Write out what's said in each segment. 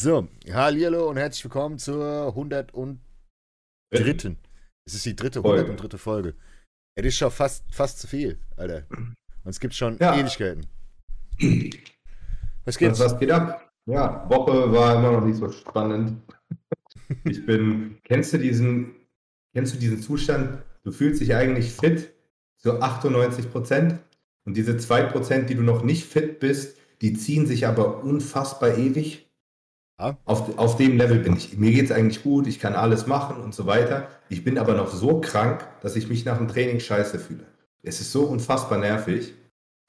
So, hallo und herzlich willkommen zur 103. Es ist die dritte, Folge. 103. Folge. Das ist schon fast, fast zu viel, Alter. Und es gibt schon Ja. Ewigkeiten. Was gibt's? was geht ab? Ja, Woche war immer noch nicht so spannend. Ich bin, kennst du diesen, kennst du diesen Zustand? Du fühlst dich eigentlich fit zu 98 Prozent und diese 2 Prozent, die du noch nicht fit bist, die ziehen sich aber unfassbar ewig. Auf, auf dem Level bin ich. Mir geht es eigentlich gut, ich kann alles machen und so weiter. Ich bin aber noch so krank, dass ich mich nach dem Training scheiße fühle. Es ist so unfassbar nervig.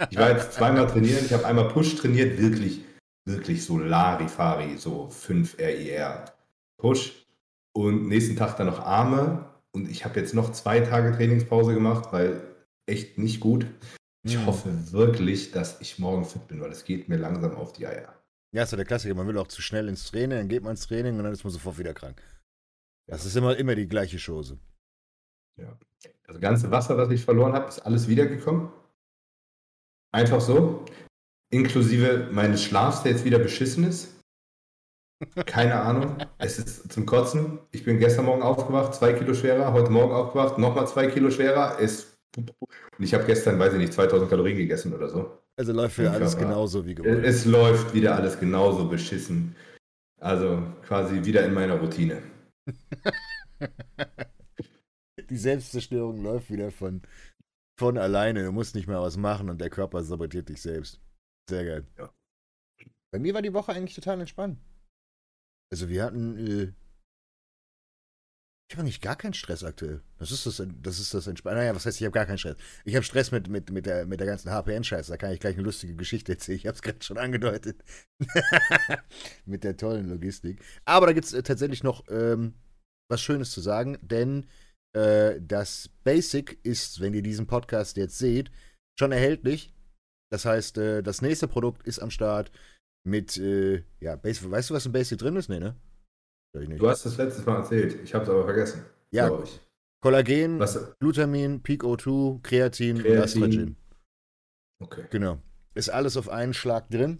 Ich war jetzt zweimal trainieren, ich habe einmal Push trainiert, wirklich, wirklich so Larifari, so 5 RIR Push. Und nächsten Tag dann noch Arme. Und ich habe jetzt noch zwei Tage Trainingspause gemacht, weil echt nicht gut. Ich Hm. hoffe wirklich, dass ich morgen fit bin, weil es geht mir langsam auf die Eier. Ja, ist so der Klassiker. Man will auch zu schnell ins Training, dann geht man ins Training und dann ist man sofort wieder krank. Das ist immer, immer die gleiche Chose. Das ganze Wasser, was ich verloren habe, ist alles wiedergekommen. Einfach so. Inklusive meines Schlafs, der jetzt wieder beschissen ist. Keine Ahnung. Es ist zum Kotzen. Ich bin gestern Morgen aufgewacht, zwei Kilo schwerer. Heute Morgen aufgewacht, nochmal zwei Kilo schwerer. Es und ich habe gestern, weiß ich nicht, 2000 Kalorien gegessen oder so. Also läuft wieder alles Körper. genauso wie gewollt. Es läuft wieder alles genauso beschissen. Also quasi wieder in meiner Routine. Die Selbstzerstörung läuft wieder von, von alleine. Du musst nicht mehr was machen und der Körper sabotiert dich selbst. Sehr geil. Ja. Bei mir war die Woche eigentlich total entspannt. Also wir hatten, äh, ich habe eigentlich gar keinen Stress aktuell. Das ist das, das ist das Entspannen. Naja, was heißt, ich habe gar keinen Stress. Ich habe Stress mit, mit, mit, der, mit der ganzen HPN-Scheiße. Da kann ich gleich eine lustige Geschichte erzählen. Ich habe es gerade schon angedeutet. mit der tollen Logistik. Aber da gibt es äh, tatsächlich noch ähm, was Schönes zu sagen, denn äh, das Basic ist, wenn ihr diesen Podcast jetzt seht, schon erhältlich. Das heißt, äh, das nächste Produkt ist am Start mit, äh, ja, Basic. Weißt du, was im Basic drin ist? Nee, ne? Du hast es letztes Mal erzählt. Ich habe es aber vergessen. Ja. Kollagen, Was? Glutamin, Peak O2, Kreatin, und Kreatin. Astragen. Okay. Genau. Ist alles auf einen Schlag drin.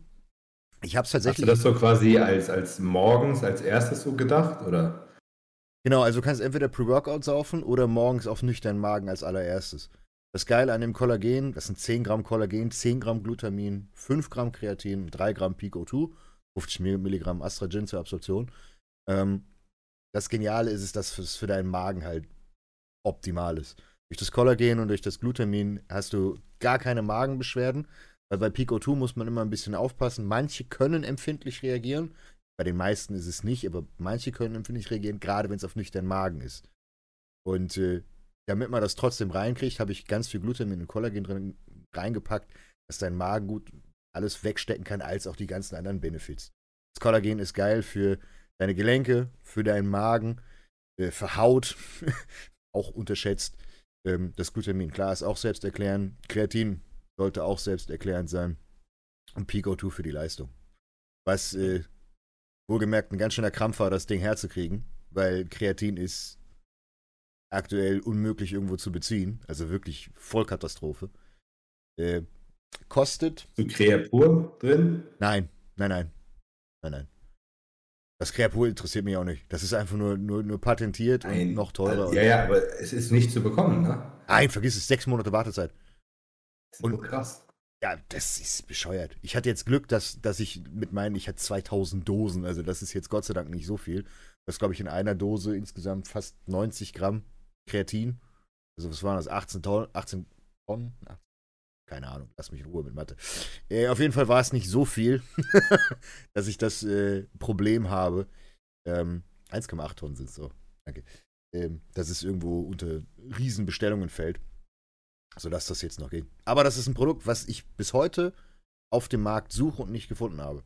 Ich habe es Hast du tatsächlich. das so quasi als, als morgens als erstes so gedacht? Oder? Genau, also du kannst entweder Pre-Workout saufen oder morgens auf nüchternen Magen als allererstes. Das Geile an dem Kollagen, das sind 10 Gramm Kollagen, 10 Gramm Glutamin, 5 Gramm Kreatin, 3 Gramm Peak O2, 50 Milligramm Astragen zur Absorption. Ähm, das Geniale ist es, dass es für deinen Magen halt optimal ist. Durch das Kollagen und durch das Glutamin hast du gar keine Magenbeschwerden, weil bei Peak O2 muss man immer ein bisschen aufpassen. Manche können empfindlich reagieren, bei den meisten ist es nicht, aber manche können empfindlich reagieren, gerade wenn es auf nüchternen Magen ist. Und äh, damit man das trotzdem reinkriegt, habe ich ganz viel Glutamin und Kollagen drin reingepackt, dass dein Magen gut alles wegstecken kann, als auch die ganzen anderen Benefits. Das Kollagen ist geil für deine Gelenke, für deinen Magen, äh, für Haut, auch unterschätzt. Ähm, das Glutamin, klar, ist auch selbsterklärend. Kreatin sollte auch selbsterklärend sein. Und Peak O2 für die Leistung. Was äh, wohlgemerkt ein ganz schöner Krampf war, das Ding herzukriegen, weil Kreatin ist aktuell unmöglich irgendwo zu beziehen. Also wirklich Vollkatastrophe. Äh, kostet. So Kreapur drin? Nein, nein, nein. Nein, nein. Das Kreapur interessiert mich auch nicht. Das ist einfach nur, nur, nur patentiert und Nein. noch teurer. Ja, ja, aber es ist nicht zu bekommen, ne? Nein, vergiss es, sechs Monate Wartezeit. Das ist Und- so krass. Ja, das ist bescheuert. Ich hatte jetzt Glück, dass, dass ich mit meinen, ich hatte 2000 Dosen, also das ist jetzt Gott sei Dank nicht so viel. Das glaube ich in einer Dose insgesamt fast 90 Gramm Kreatin. Also was waren das? 18 Tonnen? 18 Tonnen? 18, keine Ahnung, lass mich in Ruhe mit Mathe. Äh, auf jeden Fall war es nicht so viel, dass ich das äh, Problem habe. Ähm, 1,8 Tonnen sind es so. Danke. Ähm, dass es irgendwo unter Riesenbestellungen fällt sodass das jetzt noch geht. Aber das ist ein Produkt, was ich bis heute auf dem Markt suche und nicht gefunden habe.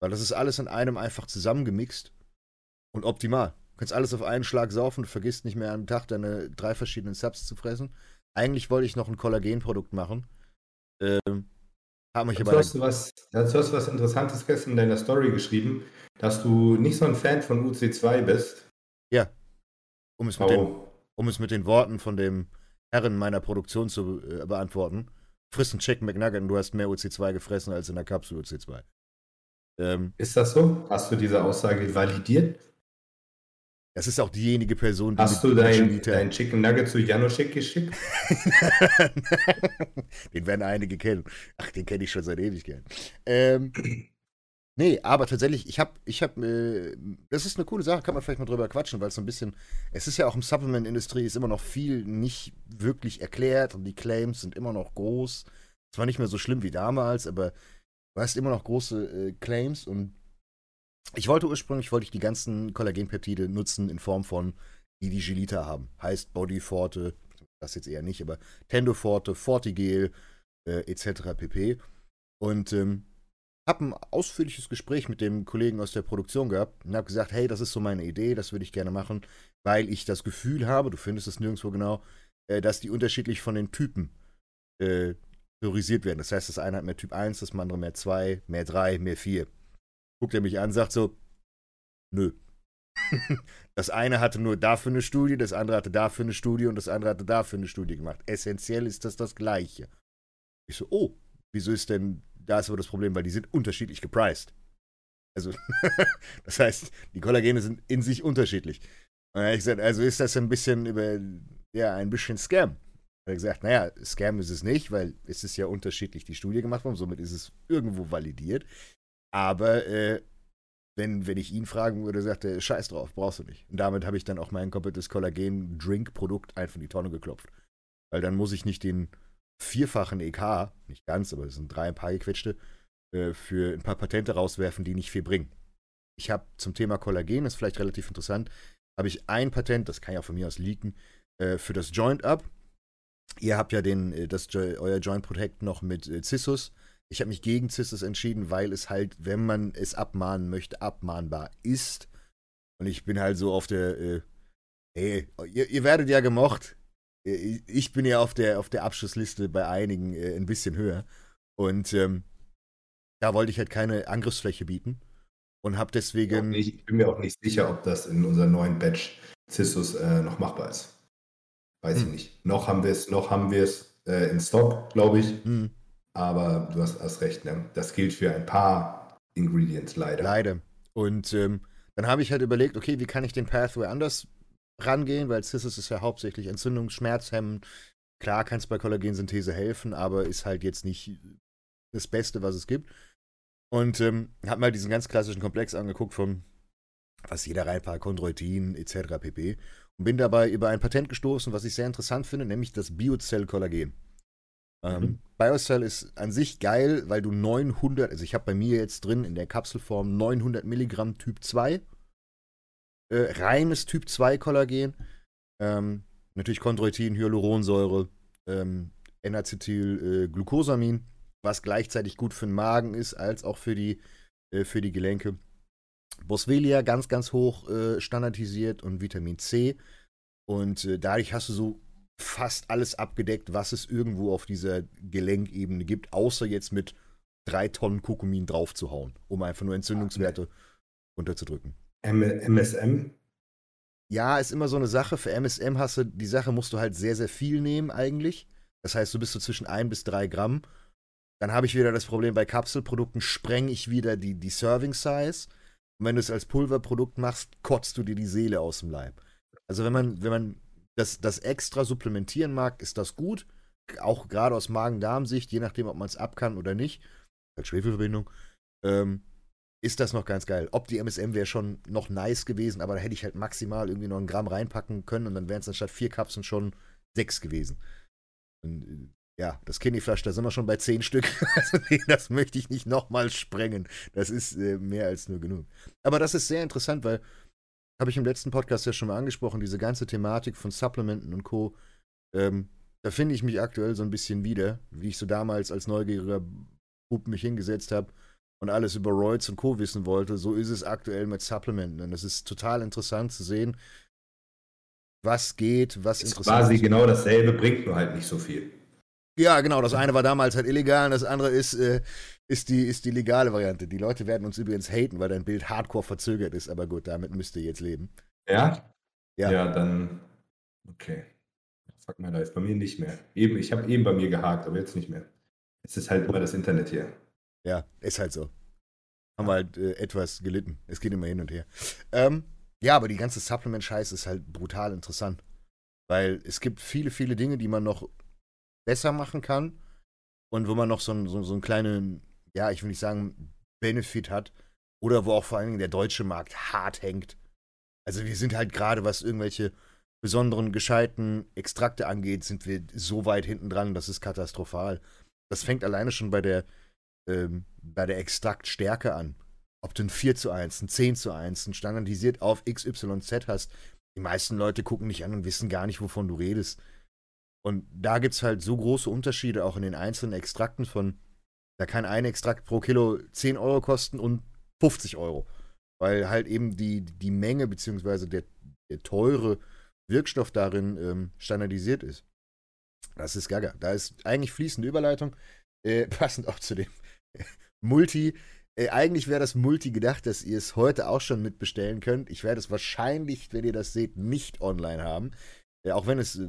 Weil das ist alles in einem einfach zusammengemixt und optimal. Du kannst alles auf einen Schlag saufen, du vergisst nicht mehr am Tag deine drei verschiedenen Subs zu fressen. Eigentlich wollte ich noch ein Kollagenprodukt machen. Ähm, habe mich Dazu aber. hast, du was, dazu hast du was Interessantes gestern in deiner Story geschrieben, dass du nicht so ein Fan von UC2 bist. Um es, mit den, um es mit den Worten von dem Herren meiner Produktion zu äh, beantworten. Friss einen Chicken McNugget und du hast mehr UC2 gefressen als in der Kapsel UC2. Ähm, ist das so? Hast du diese Aussage validiert? Das ist auch diejenige Person, die. Hast du dein, dein Chicken Nugget zu Janoschek geschickt? den werden einige kennen. Ach, den kenne ich schon seit Ewigkeit. Ähm, nee, aber tatsächlich, ich habe, ich habe, äh, das ist eine coole Sache, kann man vielleicht mal drüber quatschen, weil es so ein bisschen, es ist ja auch im Supplement-Industrie ist immer noch viel nicht wirklich erklärt und die Claims sind immer noch groß. Zwar nicht mehr so schlimm wie damals, aber du hast immer noch große äh, Claims und ich wollte ursprünglich wollte ich die ganzen Kollagenpeptide nutzen in Form von, die die Gelita haben. Heißt Bodyforte, das jetzt eher nicht, aber Tendoforte, Fortigel äh, etc. pp. Und ähm, habe ein ausführliches Gespräch mit dem Kollegen aus der Produktion gehabt und habe gesagt, hey, das ist so meine Idee, das würde ich gerne machen, weil ich das Gefühl habe, du findest es nirgendwo genau, äh, dass die unterschiedlich von den Typen äh, priorisiert werden. Das heißt, das eine hat mehr Typ 1, das andere mehr 2, mehr 3, mehr 4 guckt er mich an, sagt so, nö. das eine hatte nur dafür eine Studie, das andere hatte dafür eine Studie und das andere hatte dafür eine Studie gemacht. Essentiell ist das das Gleiche. Ich so, oh, wieso ist denn, da ist aber das Problem, weil die sind unterschiedlich gepriced. Also, das heißt, die Kollagene sind in sich unterschiedlich. Und ich gesagt, also ist das ein bisschen über, ja, ein bisschen Scam. Er hat gesagt, naja, Scam ist es nicht, weil es ist ja unterschiedlich die Studie gemacht worden, somit ist es irgendwo validiert. Aber äh, wenn, wenn ich ihn fragen würde, sagt er, scheiß drauf, brauchst du nicht. Und damit habe ich dann auch mein komplettes Kollagen-Drink-Produkt einfach in die Tonne geklopft. Weil dann muss ich nicht den vierfachen EK, nicht ganz, aber es sind drei ein paar gequetschte, äh, für ein paar Patente rauswerfen, die nicht viel bringen. Ich habe zum Thema Kollagen, das ist vielleicht relativ interessant, habe ich ein Patent, das kann ja von mir aus leaken, äh, für das Joint Up. Ihr habt ja den, äh, das, euer Joint Protect noch mit äh, Cissus. Ich habe mich gegen Cissus entschieden, weil es halt, wenn man es abmahnen möchte, abmahnbar ist. Und ich bin halt so auf der, äh, hey, ihr, ihr, werdet ja gemocht. Äh, ich bin ja auf der, auf der Abschlussliste bei einigen äh, ein bisschen höher. Und ähm, da wollte ich halt keine Angriffsfläche bieten. Und habe deswegen. Ich bin mir auch nicht sicher, ob das in unserem neuen Batch Cissus äh, noch machbar ist. Weiß hm. ich nicht. Noch haben wir es, noch haben wir es äh, in Stock, glaube ich. Hm. Aber du hast, hast recht, ne? das gilt für ein paar Ingredients leider. Leider. Und ähm, dann habe ich halt überlegt, okay, wie kann ich den Pathway anders rangehen, weil Cissus ist ja hauptsächlich Entzündung, Schmerzhemmen. Klar kann es bei Kollagensynthese helfen, aber ist halt jetzt nicht das Beste, was es gibt. Und ähm, habe mal diesen ganz klassischen Komplex angeguckt von was jeder reinpackt, Chondroitin etc. pp. Und bin dabei über ein Patent gestoßen, was ich sehr interessant finde, nämlich das Biozell-Kollagen. Ähm, mhm. BioCell ist an sich geil, weil du 900, also ich habe bei mir jetzt drin in der Kapselform 900 Milligramm Typ 2, äh, reines Typ 2 Kollagen, ähm, natürlich Chondroitin, Hyaluronsäure, ähm, N-Acetyl, äh, Glucosamin, was gleichzeitig gut für den Magen ist, als auch für die, äh, für die Gelenke. Boswellia ganz, ganz hoch äh, standardisiert und Vitamin C. Und äh, dadurch hast du so fast alles abgedeckt, was es irgendwo auf dieser Gelenkebene gibt, außer jetzt mit drei Tonnen Kokumin draufzuhauen, um einfach nur Entzündungswerte runterzudrücken. MSM? Ja, ist immer so eine Sache. Für MSM hast du, die Sache musst du halt sehr, sehr viel nehmen eigentlich. Das heißt, du bist so zwischen ein bis drei Gramm. Dann habe ich wieder das Problem, bei Kapselprodukten spreng ich wieder die, die Serving Size. Und wenn du es als Pulverprodukt machst, kotzt du dir die Seele aus dem Leib. Also wenn man, wenn man das, das extra supplementieren mag, ist das gut. Auch gerade aus Magen-Darm-Sicht, je nachdem, ob man es ab kann oder nicht, als Schwefelverbindung, ähm, ist das noch ganz geil. Ob die MSM wäre schon noch nice gewesen, aber da hätte ich halt maximal irgendwie noch ein Gramm reinpacken können und dann wären es anstatt vier Kapseln schon sechs gewesen. Und, äh, ja, das Kidneyflash, da sind wir schon bei zehn Stück. Also nee, das möchte ich nicht nochmal sprengen. Das ist äh, mehr als nur genug. Aber das ist sehr interessant, weil habe ich im letzten Podcast ja schon mal angesprochen, diese ganze Thematik von Supplementen und Co. Ähm, da finde ich mich aktuell so ein bisschen wieder, wie ich so damals als neugieriger Bub mich hingesetzt habe und alles über Roids und Co. wissen wollte. So ist es aktuell mit Supplementen. Und es ist total interessant zu sehen, was geht, was ist interessant ist. Quasi genau dasselbe, bringt nur halt nicht so viel. Ja, genau. Das eine war damals halt illegal und das andere ist, äh, ist, die, ist die legale Variante. Die Leute werden uns übrigens haten, weil dein Bild hardcore verzögert ist, aber gut, damit müsst ihr jetzt leben. Ja? Ja, ja dann. Okay. Fuck my life. Bei mir nicht mehr. Eben, ich habe eben bei mir gehakt, aber jetzt nicht mehr. Es ist halt immer das Internet hier. Ja, ist halt so. haben wir halt äh, etwas gelitten. Es geht immer hin und her. Ähm, ja, aber die ganze Supplement-Scheiß ist halt brutal interessant. Weil es gibt viele, viele Dinge, die man noch besser machen kann und wo man noch so, so, so einen kleinen, ja, ich will nicht sagen, Benefit hat. Oder wo auch vor allen Dingen der deutsche Markt hart hängt. Also wir sind halt gerade, was irgendwelche besonderen, gescheiten Extrakte angeht, sind wir so weit hinten dran, das ist katastrophal. Das fängt alleine schon bei der, ähm, bei der Extraktstärke an. Ob du ein 4 zu 1, ein 10 zu 1, ein standardisiert auf XYZ hast. Die meisten Leute gucken dich an und wissen gar nicht, wovon du redest. Und da gibt es halt so große Unterschiede auch in den einzelnen Extrakten von, da kann ein Extrakt pro Kilo 10 Euro kosten und 50 Euro. Weil halt eben die, die Menge bzw. Der, der teure Wirkstoff darin ähm, standardisiert ist. Das ist gaga. Da ist eigentlich fließende Überleitung, äh, passend auch zu dem Multi. Äh, eigentlich wäre das Multi gedacht, dass ihr es heute auch schon mitbestellen könnt. Ich werde es wahrscheinlich, wenn ihr das seht, nicht online haben. Äh, auch wenn es äh,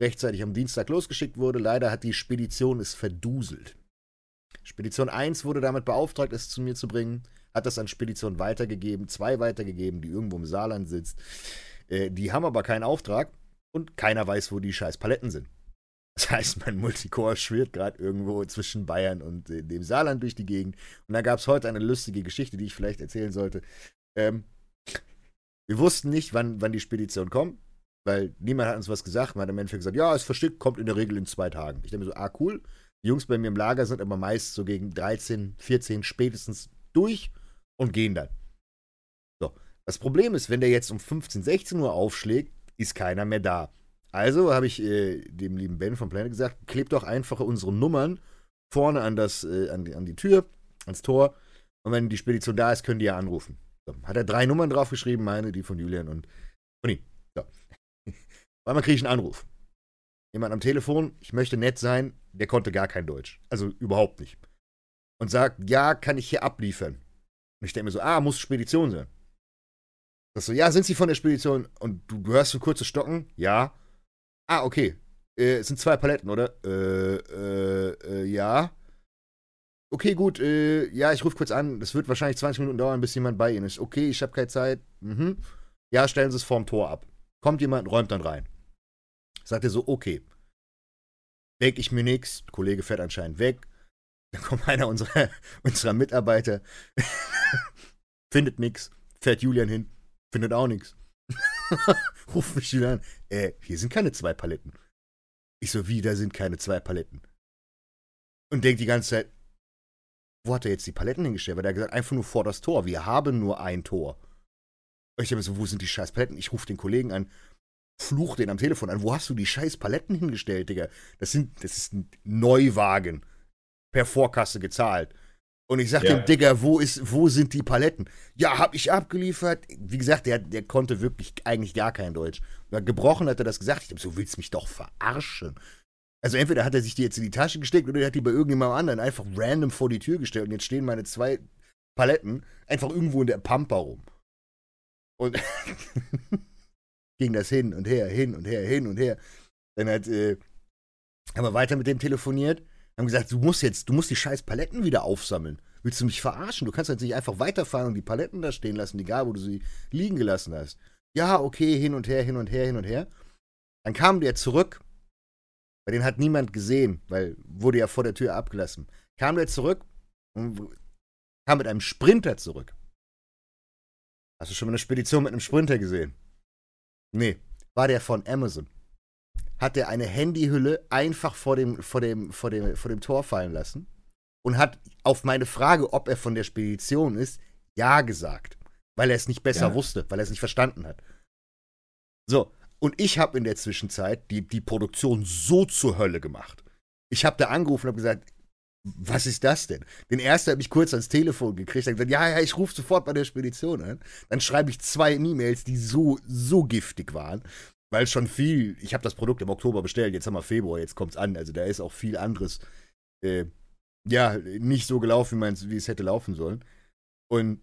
rechtzeitig am Dienstag losgeschickt wurde. Leider hat die Spedition es verduselt. Spedition 1 wurde damit beauftragt, es zu mir zu bringen, hat das an Spedition weitergegeben, zwei weitergegeben, die irgendwo im Saarland sitzt. Äh, die haben aber keinen Auftrag und keiner weiß, wo die scheiß Paletten sind. Das heißt, mein Multicore schwirrt gerade irgendwo zwischen Bayern und äh, dem Saarland durch die Gegend. Und da gab es heute eine lustige Geschichte, die ich vielleicht erzählen sollte. Ähm, wir wussten nicht, wann, wann die Spedition kommt, weil niemand hat uns was gesagt. Man hat im Endeffekt gesagt, ja, es versteckt, kommt in der Regel in zwei Tagen. Ich denke mir so, ah, cool. Die Jungs bei mir im Lager sind aber meist so gegen 13, 14 spätestens durch und gehen dann. So. Das Problem ist, wenn der jetzt um 15, 16 Uhr aufschlägt, ist keiner mehr da. Also habe ich äh, dem lieben Ben von Planet gesagt, klebt doch einfach unsere Nummern vorne an, das, äh, an, die, an die Tür, ans Tor. Und wenn die Spedition da ist, können die ja anrufen. So. Hat er drei Nummern draufgeschrieben, meine, die von Julian und von ihm. So. Einmal kriege ich einen Anruf. Jemand am Telefon, ich möchte nett sein, der konnte gar kein Deutsch. Also überhaupt nicht. Und sagt, ja, kann ich hier abliefern. Und ich denke mir so, ah, muss Spedition sein. Das so, ja, sind Sie von der Spedition? Und du, du hörst so kurze Stocken? Ja. Ah, okay. Äh, es sind zwei Paletten, oder? Äh, äh, äh, ja. Okay, gut, äh, ja, ich rufe kurz an. Das wird wahrscheinlich 20 Minuten dauern, bis jemand bei Ihnen ist. Okay, ich habe keine Zeit. Mhm. Ja, stellen Sie es vorm Tor ab. Kommt jemand, räumt dann rein. Sagt er so, okay. Denk ich mir nichts. Kollege fährt anscheinend weg. Dann kommt einer unserer, unserer Mitarbeiter, findet nichts, fährt Julian hin, findet auch nichts. Ruft mich wieder an. Äh, hier sind keine zwei Paletten. Ich so, wie, da sind keine zwei Paletten. Und denkt die ganze Zeit, wo hat er jetzt die Paletten hingestellt? Weil er gesagt, einfach nur vor das Tor. Wir haben nur ein Tor. Und ich habe so, wo sind die scheiß Paletten? Ich rufe den Kollegen an, fluch den am Telefon an. Wo hast du die scheiß Paletten hingestellt, Digga? Das sind, das ist ein Neuwagen. Per Vorkasse gezahlt. Und ich sagte ja. dem, Digga, wo, ist, wo sind die Paletten? Ja, hab ich abgeliefert. Wie gesagt, der, der konnte wirklich eigentlich gar kein Deutsch. Gebrochen hat er das gesagt. Ich hab so, willst mich doch verarschen? Also entweder hat er sich die jetzt in die Tasche gesteckt oder er hat die bei irgendjemandem anderen einfach random vor die Tür gestellt und jetzt stehen meine zwei Paletten einfach irgendwo in der Pampa rum. Und ging das hin und her, hin und her, hin und her. Dann hat, äh, haben wir weiter mit dem telefoniert haben gesagt, du musst jetzt, du musst die scheiß Paletten wieder aufsammeln. Willst du mich verarschen? Du kannst jetzt nicht einfach weiterfahren und die Paletten da stehen lassen, egal wo du sie liegen gelassen hast. Ja, okay, hin und her, hin und her, hin und her. Dann kam der zurück. Bei den hat niemand gesehen, weil wurde ja vor der Tür abgelassen. Kam der zurück und kam mit einem Sprinter zurück. Hast du schon mal eine Spedition mit einem Sprinter gesehen? Nee, war der von Amazon hat er eine Handyhülle einfach vor dem, vor, dem, vor, dem, vor dem Tor fallen lassen und hat auf meine Frage, ob er von der Spedition ist, ja gesagt. Weil er es nicht besser ja. wusste, weil er es nicht verstanden hat. So, und ich habe in der Zwischenzeit die, die Produktion so zur Hölle gemacht. Ich habe da angerufen und habe gesagt, was ist das denn? Den ersten habe ich kurz ans Telefon gekriegt, hat gesagt, ja, ja, ich rufe sofort bei der Spedition an. Dann schreibe ich zwei E-Mails, die so, so giftig waren weil schon viel, ich habe das Produkt im Oktober bestellt, jetzt haben wir Februar, jetzt kommt es an. Also da ist auch viel anderes, äh, ja, nicht so gelaufen, wie es hätte laufen sollen. Und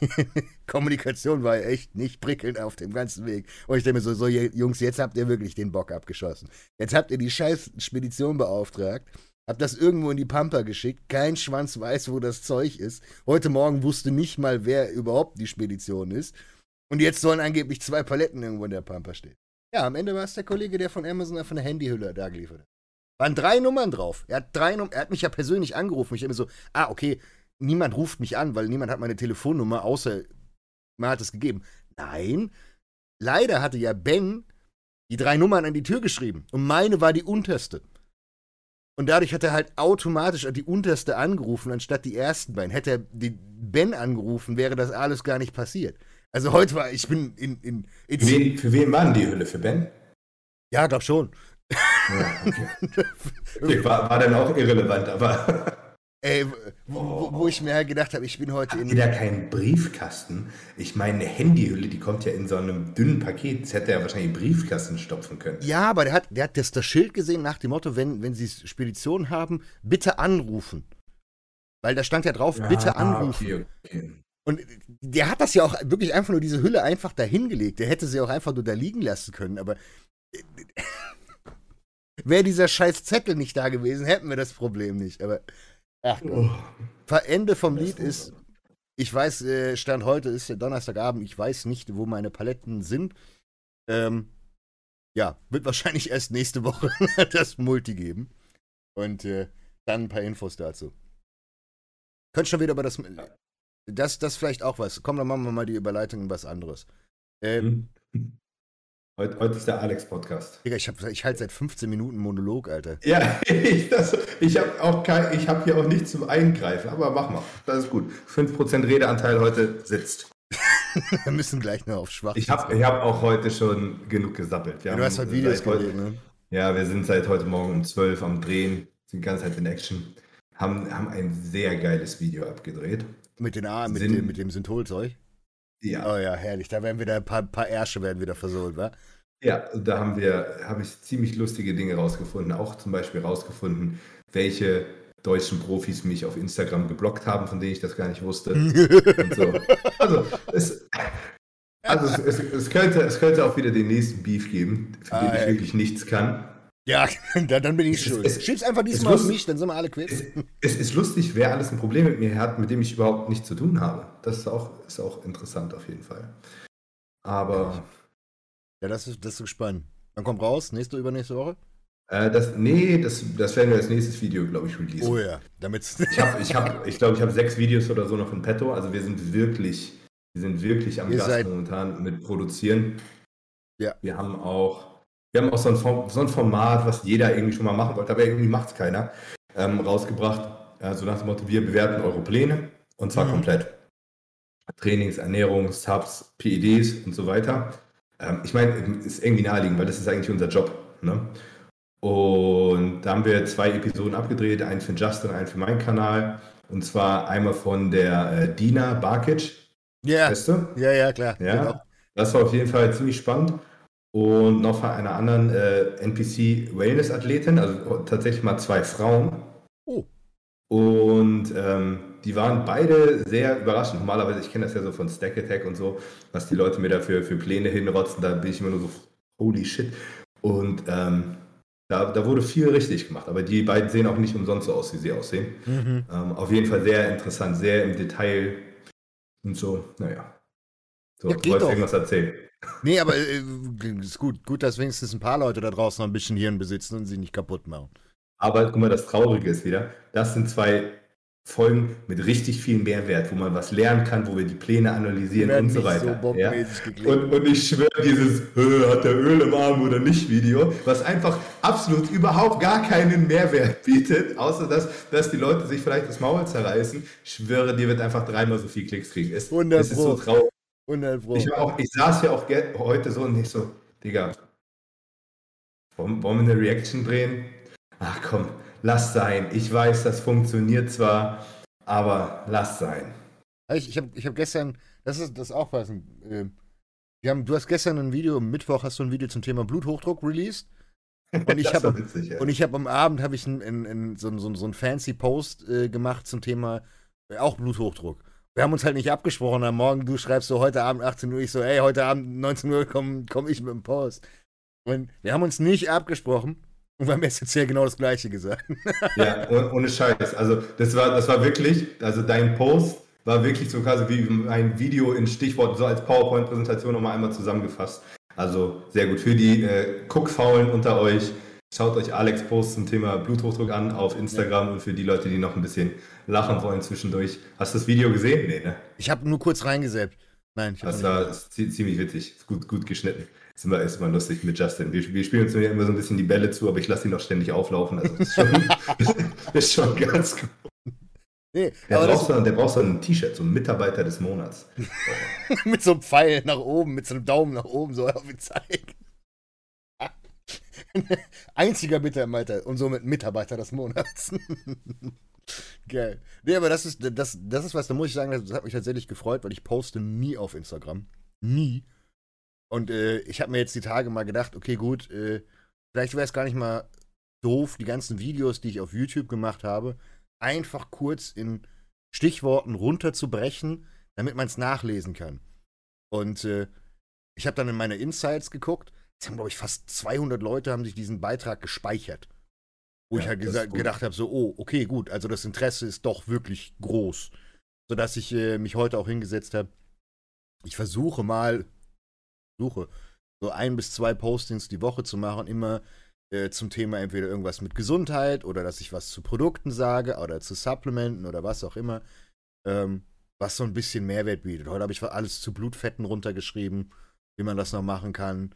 Kommunikation war echt nicht prickelnd auf dem ganzen Weg. Und ich denke mir so, so, Jungs, jetzt habt ihr wirklich den Bock abgeschossen. Jetzt habt ihr die scheiß Spedition beauftragt. Hab das irgendwo in die Pampa geschickt. Kein Schwanz weiß, wo das Zeug ist. Heute Morgen wusste nicht mal, wer überhaupt die Spedition ist. Und jetzt sollen angeblich zwei Paletten irgendwo in der Pampa stehen. Ja, am Ende war es der Kollege, der von Amazon einfach eine Handyhülle da geliefert hat. Waren drei Nummern drauf. Er hat drei Nummern, er hat mich ja persönlich angerufen. Ich habe mir so, ah, okay, niemand ruft mich an, weil niemand hat meine Telefonnummer, außer man hat es gegeben. Nein, leider hatte ja Ben die drei Nummern an die Tür geschrieben. Und meine war die unterste. Und dadurch hat er halt automatisch die unterste angerufen, anstatt die ersten beiden. Hätte er die Ben angerufen, wäre das alles gar nicht passiert. Also heute war, ich bin in. in, in für, wen, für wen waren die Hülle? Für Ben? Ja, glaub schon. Ja, okay. war, war dann auch irrelevant, aber. Ey, wo, wo, ich mir halt gedacht habe, ich bin heute Habt in. Ihr da keinen Briefkasten? Ich meine, eine Handyhülle, die kommt ja in so einem dünnen Paket. Das hätte er wahrscheinlich einen Briefkasten stopfen können. Ja, aber der hat, der hat das, das Schild gesehen nach dem Motto, wenn, wenn Sie Speditionen haben, bitte anrufen. Weil da stand ja drauf, ja, bitte anrufen. Okay, okay. Und der hat das ja auch wirklich einfach nur diese Hülle einfach dahingelegt. Der hätte sie auch einfach nur da liegen lassen können, aber. Wäre dieser scheiß Zettel nicht da gewesen, hätten wir das Problem nicht. Aber Ach Gott. Oh. Ende vom Lied ist, ich weiß, äh, Stand heute ist Donnerstagabend, ich weiß nicht, wo meine Paletten sind. Ähm, ja, wird wahrscheinlich erst nächste Woche das Multi geben. Und äh, dann ein paar Infos dazu. Könnt schon wieder über das. Das, das vielleicht auch was. Komm, dann machen wir mal die Überleitung in was anderes. Ähm, hm. Heute, heute ist der Alex-Podcast. Digga, ich, ich halte seit 15 Minuten Monolog, Alter. Ja, ich, ich habe auch kein, ich habe hier auch nichts zum Eingreifen, aber mach mal. Das ist gut. 5% Redeanteil heute sitzt. Wir müssen gleich noch auf schwach. Ich habe hab auch heute schon genug gesappelt. Ja, du hast heute Videos gesehen, ne? Ja, wir sind seit heute Morgen um 12 am Drehen, sind die ganze Zeit in Action. Haben, haben ein sehr geiles Video abgedreht. Mit, den A, mit, dem, mit dem Synthol-Zeug? Ja. Oh ja, herrlich. Da werden wieder ein paar, paar Ärsche werden wieder versohlt, wa? Ja, da haben wir, habe ich ziemlich lustige Dinge rausgefunden. Auch zum Beispiel rausgefunden, welche deutschen Profis mich auf Instagram geblockt haben, von denen ich das gar nicht wusste. so. Also, es, also es, es, es, könnte, es könnte auch wieder den nächsten Beef geben, für den ah, ich wirklich nichts kann. Ja, dann bin ich schuld. Es, Schieb's einfach diesmal auf mich, dann sind wir alle quitt. Es, es, ist lustig, wer alles ein Problem mit mir hat, mit dem ich überhaupt nichts zu tun habe. Das ist auch, ist auch interessant auf jeden Fall. Aber. Ja, das ist, das ist gespannt. Dann kommt raus, nächste, übernächste Woche? Äh, das, nee, das, das werden wir als nächstes Video, glaube ich, releasen. Oh ja, damit Ich glaube, ich, hab, ich, glaub, ich habe sechs Videos oder so noch in petto. Also wir sind wirklich, wir sind wirklich am Gast momentan mit produzieren. Ja. Wir haben auch wir haben auch so ein, so ein, Format, was jeder irgendwie schon mal machen wollte, aber irgendwie macht es keiner, ähm, rausgebracht. Also nach dem Motto, wir bewerten eure Pläne und zwar mhm. komplett. Trainings, Ernährung, Subs, PEDs und so weiter. Ähm, ich meine, ist irgendwie naheliegend, weil das ist eigentlich unser Job. Ne? Und da haben wir zwei Episoden abgedreht, einen für Justin, einen für meinen Kanal. Und zwar einmal von der äh, Dina Barkic. Ja. Yeah. Weißt du? Ja, ja, klar. Ja. Genau. Das war auf jeden Fall ziemlich spannend und noch von einer anderen äh, NPC-Wellness-Athletin, also tatsächlich mal zwei Frauen. Oh. Und ähm, die waren beide sehr überraschend. Normalerweise, ich kenne das ja so von Stack Attack und so, was die Leute mir dafür für Pläne hinrotzen, da bin ich immer nur so, holy shit. Und ähm, da, da, wurde viel richtig gemacht, aber die beiden sehen auch nicht umsonst so aus, wie sie aussehen. Mhm. Ähm, auf jeden Fall sehr interessant, sehr im Detail und so, naja. So, ja, du wolltest irgendwas erzählen. Nee, aber äh, ist gut. Gut, dass wenigstens ein paar Leute da draußen noch ein bisschen Hirn besitzen und sie nicht kaputt machen. Aber guck mal, das Traurige ist wieder, das sind zwei Folgen mit richtig viel Mehrwert, wo man was lernen kann, wo wir die Pläne analysieren und so weiter. So ja? und, und, ich schwöre, dieses hat der Öl im Arm oder nicht Video, was einfach absolut überhaupt gar keinen Mehrwert bietet, außer dass, dass die Leute sich vielleicht das Maul zerreißen. Ich schwöre, dir wird einfach dreimal so viel Klicks kriegen. Es, es ist so traurig. 100 Pro. Ich, auch, ich saß ja auch heute so und ich so, Digga, wollen, wollen wir eine Reaction drehen? Ach komm, lass sein. Ich weiß, das funktioniert zwar, aber lass sein. Ich, ich habe ich hab gestern, das ist das auch was. Äh, wir haben, du hast gestern ein Video, am Mittwoch hast du ein Video zum Thema Bluthochdruck released. Und ich habe ja. und am Abend habe ich ein, ein, ein, so, so, so ein fancy Post äh, gemacht zum Thema äh, auch Bluthochdruck wir haben uns halt nicht abgesprochen. Am Morgen, du schreibst so heute Abend 18 Uhr, ich so, ey, heute Abend 19 Uhr komme komm ich mit dem Post. Und wir haben uns nicht abgesprochen. Und wir haben essentiell genau das Gleiche gesagt. ja, ohne Scheiß. Also, das war, das war wirklich, also dein Post war wirklich so quasi wie ein Video in Stichworten, so als PowerPoint-Präsentation nochmal einmal zusammengefasst. Also, sehr gut. Für die äh, Cookfaulen unter euch, schaut euch Alex Post zum Thema Bluthochdruck an auf Instagram ja. und für die Leute, die noch ein bisschen lachen wollen zwischendurch. Hast du das Video gesehen? Nee, ne? Ich habe nur kurz reingesäppt. Nein, ich habe Das war ziemlich witzig. Ist gut, gut geschnitten. Ist immer, ist immer lustig mit Justin. Wir, wir spielen uns immer so ein bisschen die Bälle zu, aber ich lasse ihn auch ständig auflaufen. Also ist schon, ist schon ganz gut. Nee, der, braucht so, der braucht so ein T-Shirt, so ein Mitarbeiter des Monats. mit so einem Pfeil nach oben, mit so einem Daumen nach oben, so auf ihn zeigen. Einziger Mitarbeiter und somit Mitarbeiter des Monats. Geil. Nee, aber das ist, das, das ist was, da muss ich sagen, das hat mich tatsächlich gefreut, weil ich poste nie auf Instagram. Nie. Und äh, ich habe mir jetzt die Tage mal gedacht, okay, gut, äh, vielleicht wäre es gar nicht mal doof, die ganzen Videos, die ich auf YouTube gemacht habe, einfach kurz in Stichworten runterzubrechen, damit man es nachlesen kann. Und äh, ich habe dann in meine Insights geguckt. Es haben, glaube ich, fast 200 Leute haben sich diesen Beitrag gespeichert. Wo ja, ich halt gedacht habe, so, oh, okay, gut, also das Interesse ist doch wirklich groß. Sodass ich äh, mich heute auch hingesetzt habe. Ich versuche mal, suche, so ein bis zwei Postings die Woche zu machen, immer äh, zum Thema entweder irgendwas mit Gesundheit oder dass ich was zu Produkten sage oder zu Supplementen oder was auch immer, ähm, was so ein bisschen Mehrwert bietet. Heute habe ich alles zu Blutfetten runtergeschrieben, wie man das noch machen kann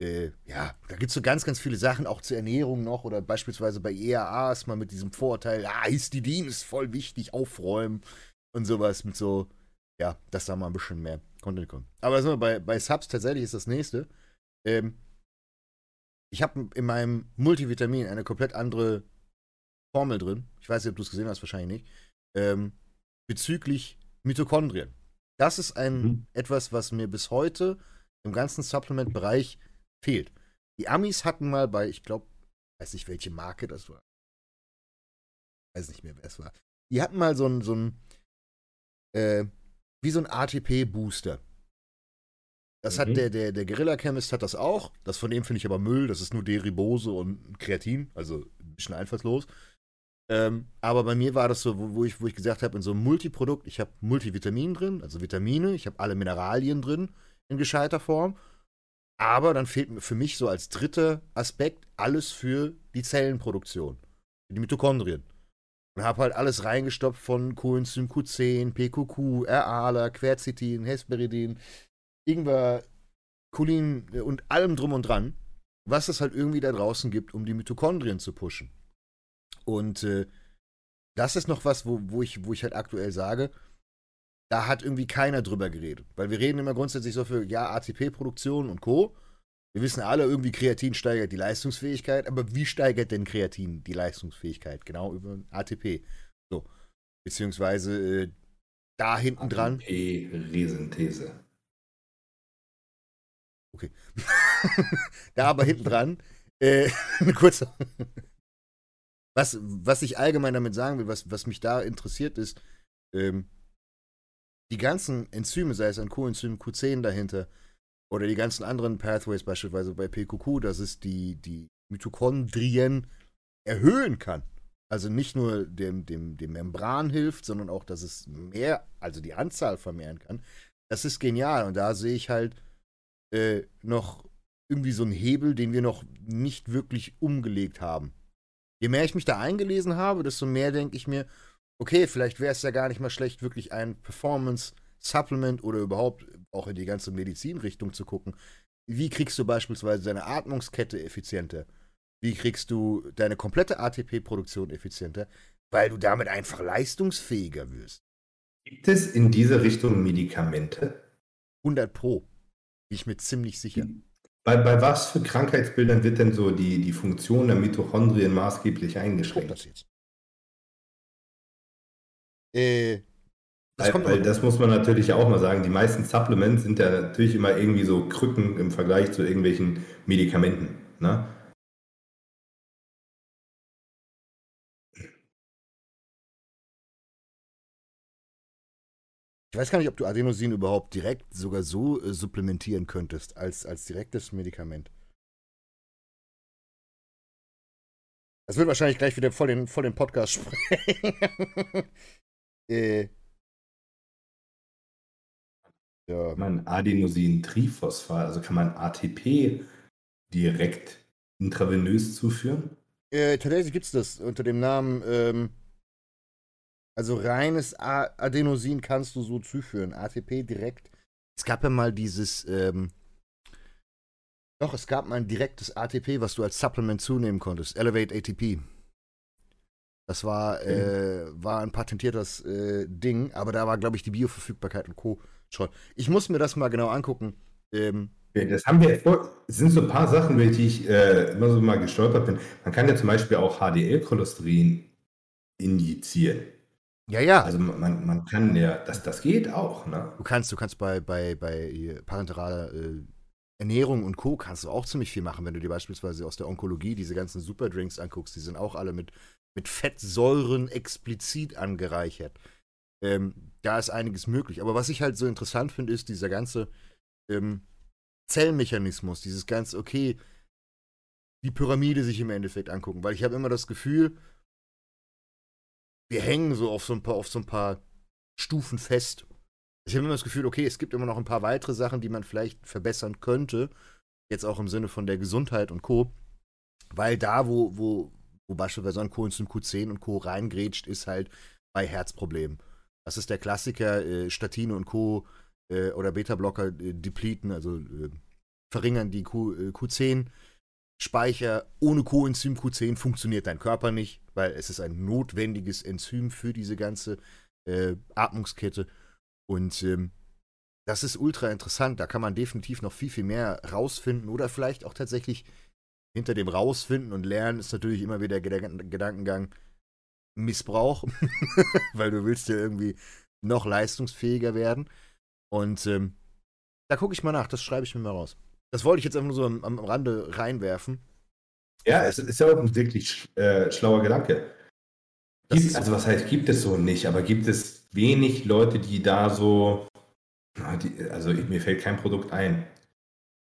äh, ja, da gibt es so ganz, ganz viele Sachen, auch zur Ernährung noch oder beispielsweise bei ERAs mal mit diesem Vorurteil, ah, Histidin ist voll wichtig, aufräumen und sowas mit so, ja, dass da mal ein bisschen mehr Content kommt. Aber also bei, bei Subs tatsächlich ist das nächste. Ähm, ich habe in meinem Multivitamin eine komplett andere Formel drin. Ich weiß nicht, ob du es gesehen hast, wahrscheinlich nicht. Ähm, bezüglich Mitochondrien. Das ist ein mhm. etwas, was mir bis heute im ganzen Supplement-Bereich fehlt. Die Amis hatten mal bei, ich glaube, weiß nicht welche Marke das war. Weiß nicht mehr, wer es war. Die hatten mal so ein, so ein, äh, wie so ein ATP-Booster. Das mhm. hat der, der, der Guerilla Chemist hat das auch. Das von dem finde ich aber Müll. Das ist nur Deribose und Kreatin. Also ein bisschen einfallslos. Ähm, aber bei mir war das so, wo, wo, ich, wo ich gesagt habe, in so einem Multiprodukt, ich habe Multivitamin drin, also Vitamine, ich habe alle Mineralien drin in gescheiter Form aber dann fehlt für mich so als dritter Aspekt alles für die Zellenproduktion, für die Mitochondrien. Und habe halt alles reingestopft von Coenzym Q10, PQQ, RALA, Quercetin, Hesperidin, Ingwer, Cholin und allem drum und dran, was es halt irgendwie da draußen gibt, um die Mitochondrien zu pushen. Und äh, das ist noch was, wo, wo, ich, wo ich halt aktuell sage, da hat irgendwie keiner drüber geredet. Weil wir reden immer grundsätzlich so für, ja, ATP-Produktion und Co. Wir wissen alle, irgendwie Kreatin steigert die Leistungsfähigkeit, aber wie steigert denn Kreatin die Leistungsfähigkeit? Genau über ATP. So. Beziehungsweise äh, da hinten dran. ATP-Riesenthese. Okay. da aber hinten dran, äh, eine kurze. was, was ich allgemein damit sagen will, was, was mich da interessiert, ist, ähm, die ganzen Enzyme, sei es ein Coenzym Q10 dahinter oder die ganzen anderen Pathways, beispielsweise bei PQQ, dass es die, die Mitochondrien erhöhen kann. Also nicht nur dem, dem, dem Membran hilft, sondern auch, dass es mehr, also die Anzahl vermehren kann. Das ist genial. Und da sehe ich halt äh, noch irgendwie so einen Hebel, den wir noch nicht wirklich umgelegt haben. Je mehr ich mich da eingelesen habe, desto mehr denke ich mir, okay, vielleicht wäre es ja gar nicht mal schlecht, wirklich ein Performance-Supplement oder überhaupt auch in die ganze Medizinrichtung zu gucken. Wie kriegst du beispielsweise deine Atmungskette effizienter? Wie kriegst du deine komplette ATP-Produktion effizienter? Weil du damit einfach leistungsfähiger wirst. Gibt es in diese Richtung Medikamente? 100 Pro. Bin ich mir ziemlich sicher. Bei, bei was für Krankheitsbildern wird denn so die, die Funktion der Mitochondrien maßgeblich eingeschränkt? das jetzt. Äh, das, weil, weil das muss man natürlich auch mal sagen. Die meisten Supplements sind ja natürlich immer irgendwie so Krücken im Vergleich zu irgendwelchen Medikamenten. Ne? Ich weiß gar nicht, ob du Adenosin überhaupt direkt sogar so äh, supplementieren könntest als, als direktes Medikament. Das wird wahrscheinlich gleich wieder voll den, voll den Podcast sprengen. Äh, ja. Kann man Adenosin-Triphosphat, also kann man ATP direkt intravenös zuführen? Äh, tatsächlich gibt es das unter dem Namen, ähm, also reines A Adenosin kannst du so zuführen, ATP direkt. Es gab ja mal dieses, ähm, doch, es gab mal ein direktes ATP, was du als Supplement zunehmen konntest, Elevate ATP. Das war, äh, war ein patentiertes äh, Ding, aber da war, glaube ich, die Bioverfügbarkeit und Co. schon. Ich muss mir das mal genau angucken. Ähm, das haben wir, es sind so ein paar Sachen, über die ich äh, immer so mal gestolpert bin. Man kann ja zum Beispiel auch HDL-Cholesterin injizieren. Ja, ja. Also man, man kann ja, das, das geht auch, ne? Du kannst, du kannst bei, bei, bei parenteraler äh, Ernährung und Co. kannst du auch ziemlich viel machen, wenn du dir beispielsweise aus der Onkologie diese ganzen Superdrinks anguckst, die sind auch alle mit, mit Fettsäuren explizit angereichert. Ähm, da ist einiges möglich. Aber was ich halt so interessant finde, ist dieser ganze ähm, Zellmechanismus, dieses ganze, okay, die Pyramide sich im Endeffekt angucken, weil ich habe immer das Gefühl, wir hängen so auf so ein paar, auf so ein paar Stufen fest. Ich habe immer das Gefühl, okay, es gibt immer noch ein paar weitere Sachen, die man vielleicht verbessern könnte. Jetzt auch im Sinne von der Gesundheit und Co. Weil da, wo, wo, wo beispielsweise ein Coenzym Q10 und Co. reingrätscht, ist halt bei Herzproblemen. Das ist der Klassiker, äh, Statine und Co. Äh, oder Beta-Blocker äh, depleten, also äh, verringern die Q, äh, Q10 Speicher. Ohne Coenzym Q10 funktioniert dein Körper nicht, weil es ist ein notwendiges Enzym für diese ganze äh, Atmungskette. Und ähm, das ist ultra interessant. Da kann man definitiv noch viel, viel mehr rausfinden oder vielleicht auch tatsächlich hinter dem rausfinden und lernen ist natürlich immer wieder der Gedankengang Missbrauch, weil du willst ja irgendwie noch leistungsfähiger werden. Und ähm, da gucke ich mal nach, das schreibe ich mir mal raus. Das wollte ich jetzt einfach nur so am, am Rande reinwerfen. Ja, es ist ja auch ein wirklich äh, schlauer Gedanke. Gibt, also was heißt, gibt es so nicht, aber gibt es wenig Leute, die da so, die, also mir fällt kein Produkt ein,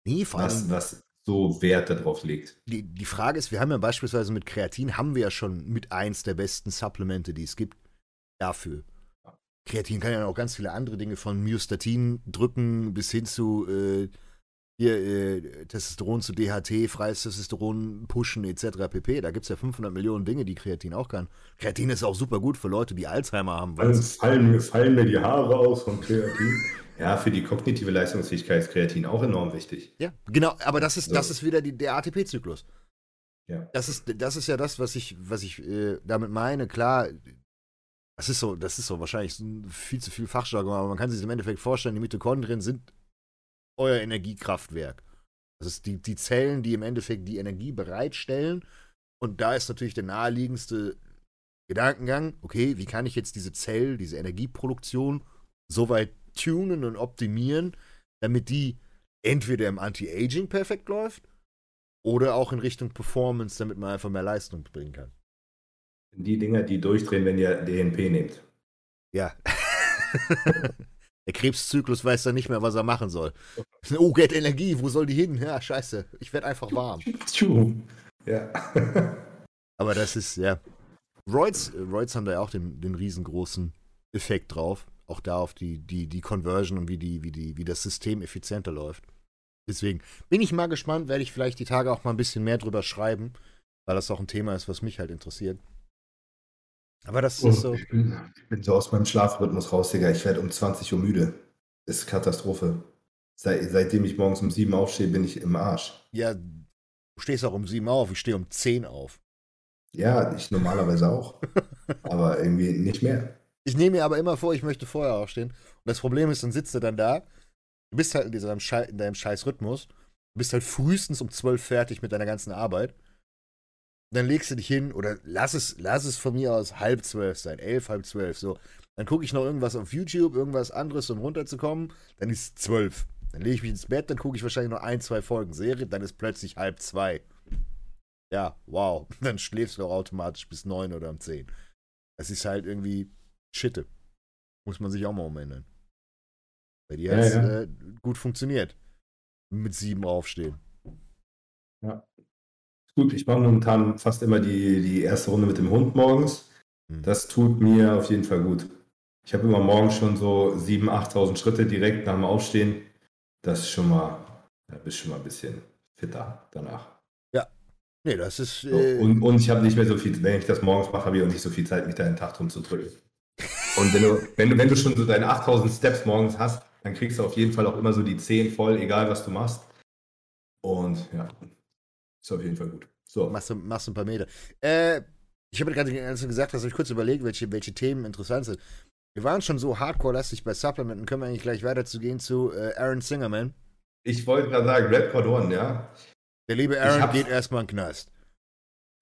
nee, vor was, was so Wert darauf legt. Die, die Frage ist, wir haben ja beispielsweise mit Kreatin, haben wir ja schon mit eins der besten Supplemente, die es gibt, dafür. Kreatin kann ja auch ganz viele andere Dinge von Myostatin drücken bis hin zu äh, hier, äh, Testosteron zu DHT, freies Testosteron pushen etc. pp. Da gibt es ja 500 Millionen Dinge, die Kreatin auch kann. Kreatin ist auch super gut für Leute, die Alzheimer haben. Weil fallen, mir, fallen mir die Haare aus von Kreatin. Ja, für die kognitive Leistungsfähigkeit ist Kreatin auch enorm wichtig. Ja, genau, aber das ist, so. das ist wieder die, der ATP-Zyklus. Ja. Das ist, das ist ja das, was ich, was ich äh, damit meine. Klar, das ist so, das ist so wahrscheinlich viel zu viel Fachjargon, aber man kann sich im Endeffekt vorstellen, die Mitochondrien sind euer Energiekraftwerk. Das ist die, die Zellen, die im Endeffekt die Energie bereitstellen. Und da ist natürlich der naheliegendste Gedankengang, okay, wie kann ich jetzt diese Zell, diese Energieproduktion so weit tunen und optimieren, damit die entweder im Anti-Aging perfekt läuft oder auch in Richtung Performance, damit man einfach mehr Leistung bringen kann. Die Dinger, die durchdrehen, wenn ihr DNP nehmt. Ja. Der Krebszyklus weiß dann nicht mehr, was er machen soll. Oh, Geld Energie, wo soll die hin? Ja, scheiße, ich werde einfach warm. Ja. Aber das ist, ja. Roids, Roids haben da ja auch den, den riesengroßen Effekt drauf. Auch da auf die, die, die Conversion und wie, die, wie, die, wie das System effizienter läuft. Deswegen bin ich mal gespannt, werde ich vielleicht die Tage auch mal ein bisschen mehr drüber schreiben, weil das auch ein Thema ist, was mich halt interessiert. Aber das ist so. Ich bin, ich bin, so aus meinem Schlafrhythmus raus, Digga. Ich werde um 20 Uhr müde. Das ist Katastrophe. Seit, seitdem ich morgens um 7 aufstehe, bin ich im Arsch. Ja, du stehst auch um 7 auf. Ich stehe um 10 auf. Ja, ich normalerweise auch. aber irgendwie nicht mehr. Ich nehme mir aber immer vor, ich möchte vorher aufstehen. Und das Problem ist, dann sitzt du dann da. Du bist halt in, diesem Schei in deinem scheiß Rhythmus. Du bist halt frühestens um 12 fertig mit deiner ganzen Arbeit dann legst du dich hin oder lass es, lass es von mir aus halb zwölf sein, elf, halb zwölf, so. Dann gucke ich noch irgendwas auf YouTube, irgendwas anderes, um runterzukommen. Dann ist es zwölf. Dann lege ich mich ins Bett, dann gucke ich wahrscheinlich noch ein, zwei Folgen Serie, dann ist plötzlich halb zwei. Ja, wow. Dann schläfst du auch automatisch bis neun oder um zehn. Das ist halt irgendwie Schitte. Muss man sich auch mal umändern. Bei dir ja, hat es ja. äh, gut funktioniert. Mit sieben aufstehen. Ja Gut, ich mache momentan fast immer die, die erste Runde mit dem Hund morgens. Hm. Das tut mir auf jeden Fall gut. Ich habe immer morgens schon so 7.000, 8.000 Schritte direkt nach dem Aufstehen. Das ist schon mal, da bist schon mal ein bisschen fitter danach. Ja. Nee, das ist. Äh und, und ich habe nicht mehr so viel, wenn ich das morgens mache, habe ich auch nicht so viel Zeit, mich da den Tag drum zu drücken. Und wenn du, wenn du, wenn du schon so deine 8000 Steps morgens hast, dann kriegst du auf jeden Fall auch immer so die 10 voll, egal was du machst. Und ja, ist auf jeden Fall gut. So. Machst du, machst du ein paar Meter. Äh, ich habe gerade gesagt, dass ich kurz überlegt, welche, welche Themen interessant sind. Wir waren schon so hardcore-lastig bei Supplementen, können wir eigentlich gleich weiterzugehen zu äh, Aaron Singerman. Ich wollte gerade sagen, Red Cordon, ja. Der liebe Aaron geht erstmal in den Knast.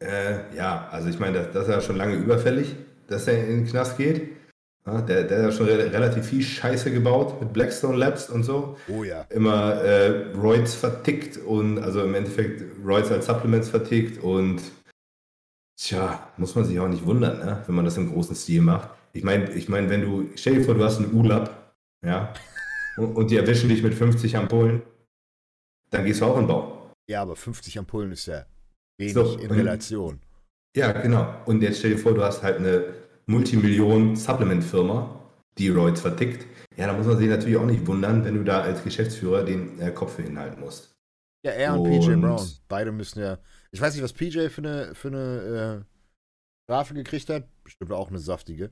Äh, ja, also ich meine, das, das, ist ja schon lange überfällig, dass er in den Knast geht. Ja, der, der hat schon re relativ viel Scheiße gebaut mit Blackstone Labs und so. Oh ja. Immer äh, Roids vertickt und also im Endeffekt Roids als Supplements vertickt und tja, muss man sich auch nicht wundern, ne, wenn man das im großen Stil macht. Ich meine, ich mein, wenn du, stell dir vor, du hast einen ULAB, ja, und, und, die erwischen dich mit 50 Ampullen, dann gehst du auch in den Bau. Ja, aber 50 Ampullen ist ja wenig so, in Relation. Ja, genau. Und jetzt stell dir vor, du hast halt eine Multimillionen-Supplement-Firma, die Roids vertickt. Ja, da muss man sich natürlich auch nicht wundern, wenn du da als Geschäftsführer den äh, Kopf für hinhalten musst. Ja, er und, und, PJ Brown. Beide müssen ja. Ich weiß nicht, was PJ für eine, für eine äh, Strafe gekriegt hat. Bestimmt auch eine saftige.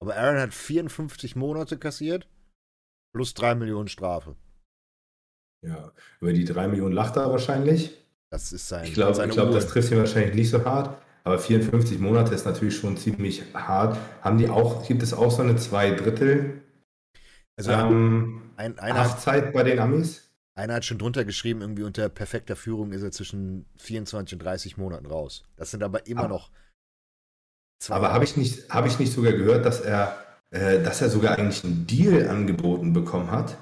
Aber Aaron hat 54 Monate kassiert, plus 3 Millionen Strafe. Ja, über die 3 Millionen lacht er wahrscheinlich. Das ist sein. Ich glaube, glaub, das trifft ihn wahrscheinlich nicht so hart. Aber 54 Monate ist natürlich schon ziemlich hart. Haben die auch, gibt es auch so eine zwei Drittel also ähm, ein, Haftzeit bei den Amis? Einer hat schon drunter geschrieben, irgendwie unter perfekter Führung ist er zwischen 24 und 30 Monaten raus. Das sind aber immer ah. noch Zwei Aber habe ich, nicht, hab ich nicht sogar gehört, dass er, äh, dass er sogar eigentlich einen Deal angeboten bekommen hat,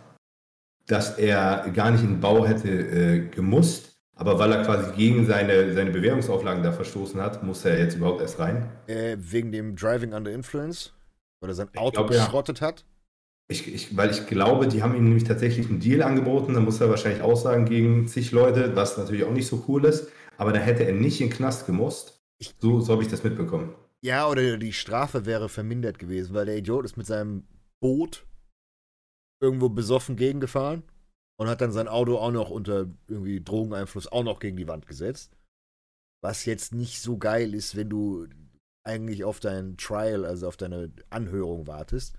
dass er gar nicht in den Bau hätte äh, gemusst, aber weil er quasi gegen seine, seine Bewährungsauflagen da verstoßen hat, muss er jetzt überhaupt erst rein? Äh, wegen dem Driving Under Influence? Weil er sein Auto glaub, geschrottet ja. hat? Ich, ich, weil ich glaube, die haben ihm nämlich tatsächlich einen Deal angeboten. Da muss er wahrscheinlich aussagen gegen zig Leute, was natürlich auch nicht so cool ist. Aber da hätte er nicht in den Knast gemusst. So, so habe ich das mitbekommen. Ja, oder die Strafe wäre vermindert gewesen, weil der Idiot ist mit seinem Boot irgendwo besoffen gegengefahren und hat dann sein Auto auch noch unter irgendwie Drogeneinfluss auch noch gegen die Wand gesetzt. Was jetzt nicht so geil ist, wenn du eigentlich auf dein Trial, also auf deine Anhörung wartest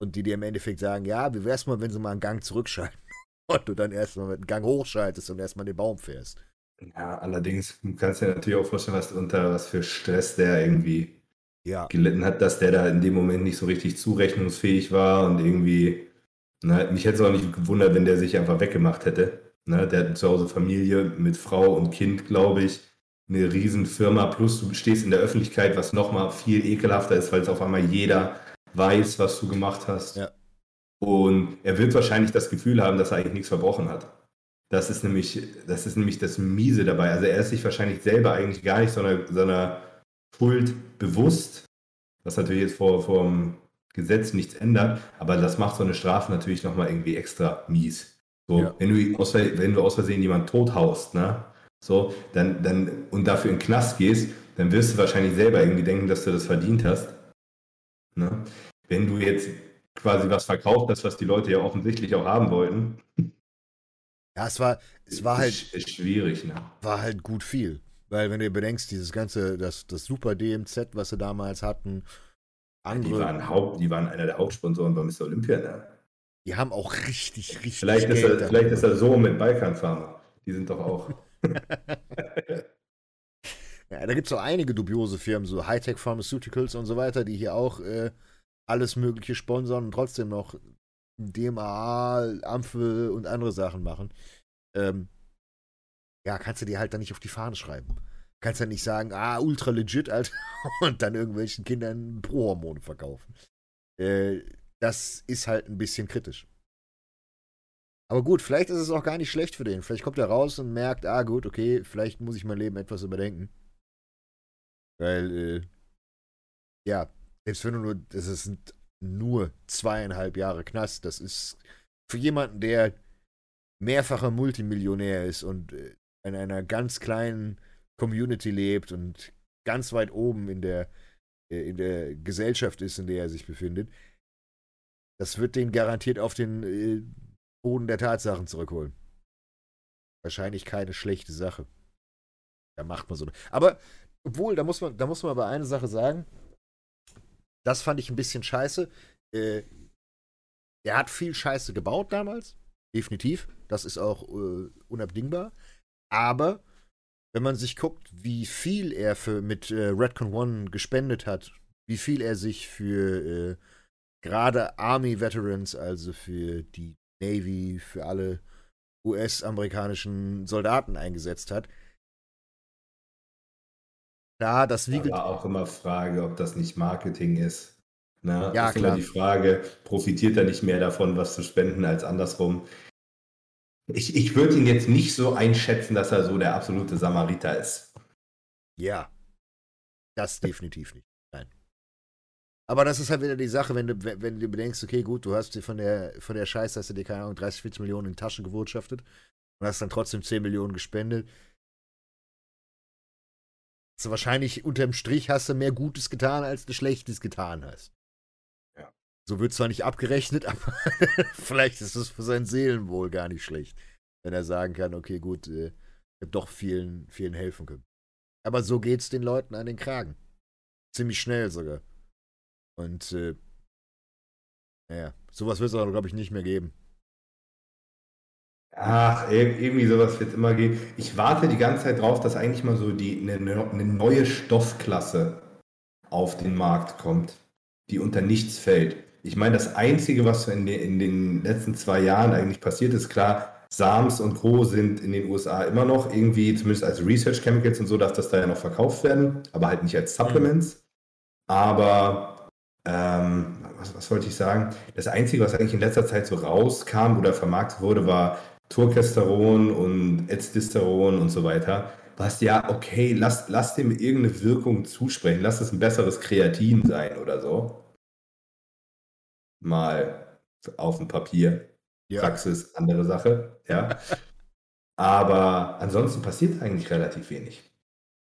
und die dir im Endeffekt sagen, ja, wie wär's mal, wenn sie mal einen Gang zurückschalten und du dann erstmal mit einem Gang hochschaltest und erstmal den Baum fährst. Ja, allerdings kannst du dir natürlich auch vorstellen, was unter was für Stress der irgendwie ja. gelitten hat, dass der da in dem Moment nicht so richtig zurechnungsfähig war und irgendwie, ne, mich hätte es auch nicht gewundert, wenn der sich einfach weggemacht hätte. Ne, der hat zu Hause Familie mit Frau und Kind, glaube ich, eine Riesenfirma, plus du stehst in der Öffentlichkeit, was nochmal viel ekelhafter ist, weil es auf einmal jeder weiß, was du gemacht hast. Ja. Und er wird wahrscheinlich das Gefühl haben, dass er eigentlich nichts verbrochen hat. Das ist nämlich, das ist nämlich das Miese dabei. Also er ist sich wahrscheinlich selber eigentlich gar nicht so einer, so einer Schuld bewusst, was natürlich jetzt vor, vor dem Gesetz nichts ändert, aber das macht so eine Strafe natürlich nochmal irgendwie extra mies. So, ja. wenn, du aus, wenn du aus Versehen jemanden tothaust, ne? So, dann, dann, und dafür in den Knast gehst, dann wirst du wahrscheinlich selber irgendwie denken, dass du das verdient hast. Ne? Wenn du jetzt quasi was verkauft hast, was die Leute ja offensichtlich auch haben wollten. Ja, es war, es war halt. Schwierig, ne? War halt gut viel. Weil, wenn du dir bedenkst, dieses ganze, das, das Super DMZ, was sie damals hatten, andere. Die waren, Haupt, die waren einer der Hauptsponsoren bei Mr. Olympia, ne? Die haben auch richtig, richtig. Vielleicht, Geld ist, er, vielleicht ist er so mit Balkan Pharma. Die sind doch auch. ja, da gibt es so einige dubiose Firmen, so Hightech Pharmaceuticals und so weiter, die hier auch äh, alles Mögliche sponsern und trotzdem noch DMA, Ampel und andere Sachen machen. Ähm, ja, kannst du dir halt dann nicht auf die Fahne schreiben. Kannst ja nicht sagen, ah, ultra legit, Alter, und dann irgendwelchen Kindern Pro-Hormone verkaufen. Äh, das ist halt ein bisschen kritisch. Aber gut, vielleicht ist es auch gar nicht schlecht für den. Vielleicht kommt er raus und merkt, ah, gut, okay, vielleicht muss ich mein Leben etwas überdenken. Weil, äh, ja, selbst wenn du nur, das sind nur zweieinhalb Jahre Knast, das ist für jemanden, der mehrfacher Multimillionär ist und äh, in einer ganz kleinen Community lebt und ganz weit oben in der, äh, in der Gesellschaft ist, in der er sich befindet, das wird den garantiert auf den äh, Boden der Tatsachen zurückholen. Wahrscheinlich keine schlechte Sache. Da macht man so. Aber, obwohl, da muss man, da muss man aber eine Sache sagen. Das fand ich ein bisschen scheiße. Äh, er hat viel Scheiße gebaut damals. Definitiv. Das ist auch äh, unabdingbar. Aber wenn man sich guckt, wie viel er für, mit äh, Redcon One gespendet hat, wie viel er sich für äh, gerade Army Veterans, also für die Navy, für alle US-amerikanischen Soldaten eingesetzt hat. Da, das wiegelt. Aber auch immer Frage, ob das nicht Marketing ist. Ne? Ja, ist klar. immer die Frage, profitiert er nicht mehr davon, was zu spenden, als andersrum? Ich, ich würde ihn jetzt nicht so einschätzen, dass er so der absolute Samariter ist. Ja. Das definitiv nicht. Nein. Aber das ist halt wieder die Sache, wenn du, wenn du bedenkst, okay, gut, du hast dir von der, von der Scheiße, hast du dir, keine Ahnung, 30, 40 Millionen in Taschen gewirtschaftet und hast dann trotzdem 10 Millionen gespendet. Also wahrscheinlich unterm Strich hast du mehr Gutes getan, als du Schlechtes getan hast. So wird zwar nicht abgerechnet, aber vielleicht ist es für sein Seelenwohl gar nicht schlecht, wenn er sagen kann, okay, gut, äh, ich habe doch vielen, vielen helfen können. Aber so geht's den Leuten an den Kragen. Ziemlich schnell sogar. Und äh, naja, sowas wird es aber, glaube ich, nicht mehr geben. Ach, irgendwie sowas wird immer geben. Ich warte die ganze Zeit drauf, dass eigentlich mal so die, eine, eine neue Stoffklasse auf den Markt kommt, die unter nichts fällt. Ich meine, das Einzige, was in den, in den letzten zwei Jahren eigentlich passiert ist, klar, SAMS und Co. sind in den USA immer noch irgendwie, zumindest als Research Chemicals und so, darf das da ja noch verkauft werden, aber halt nicht als Supplements. Aber ähm, was, was, wollte ich sagen? Das Einzige, was eigentlich in letzter Zeit so rauskam oder vermarktet wurde, war Turkesteron und Edzdisteron und so weiter. Was ja, okay, lass, lass dem irgendeine Wirkung zusprechen. Lass es ein besseres Kreatin sein oder so. Mal auf dem Papier. Ja. Praxis, andere Sache, ja. Aber ansonsten passiert eigentlich relativ wenig.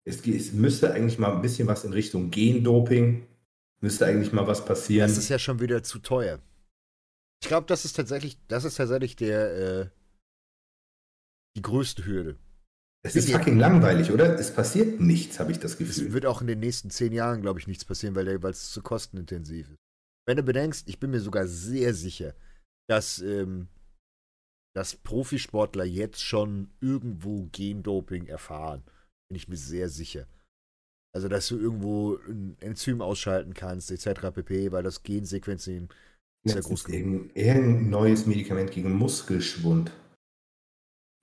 Es, es, müsste eigentlich mal ein bisschen was in Richtung Gendoping, müsste eigentlich mal was passieren. Das ist ja schon wieder zu teuer. Ich glaube, das ist tatsächlich, das ist tatsächlich der, äh, die größte Hürde. Es ist fucking langweilig, oder? Es passiert nichts, habe ich das Gefühl. Es wird auch in den nächsten zehn Jahren, glaube ich, nichts passieren, weil es zu kostenintensiv ist. Wenn du bedenkst, ich bin mir sogar sehr sicher, dass, ähm, dass Profisportler jetzt schon irgendwo Gendoping erfahren. Bin ich mir sehr sicher. Also, dass du irgendwo ein Enzym ausschalten kannst, etc. pp., weil das Gensequenzen ist ja groß genug. Irgendein neues Medikament gegen Muskelschwund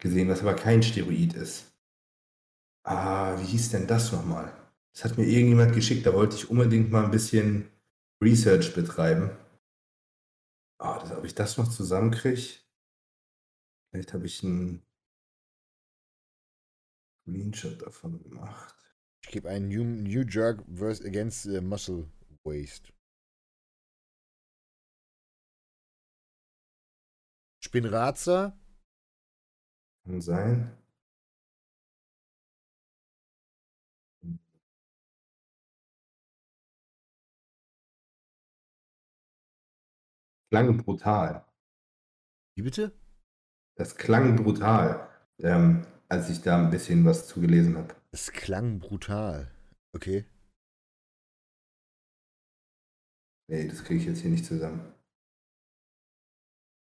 gesehen, was aber kein Steroid ist. Ah, wie hieß denn das nochmal? Das hat mir irgendjemand geschickt, da wollte ich unbedingt mal ein bisschen Research betreiben. Ah, das, ob ich das noch zusammenkriege? Vielleicht habe ich einen Screenshot davon gemacht. Ich gebe einen New, New Jerk versus Against the Muscle Waste. Spinraza kann sein. Klang brutal. Wie bitte? Das klang brutal, ähm, als ich da ein bisschen was zugelesen habe. Es klang brutal. Okay. Nee, das kriege ich jetzt hier nicht zusammen.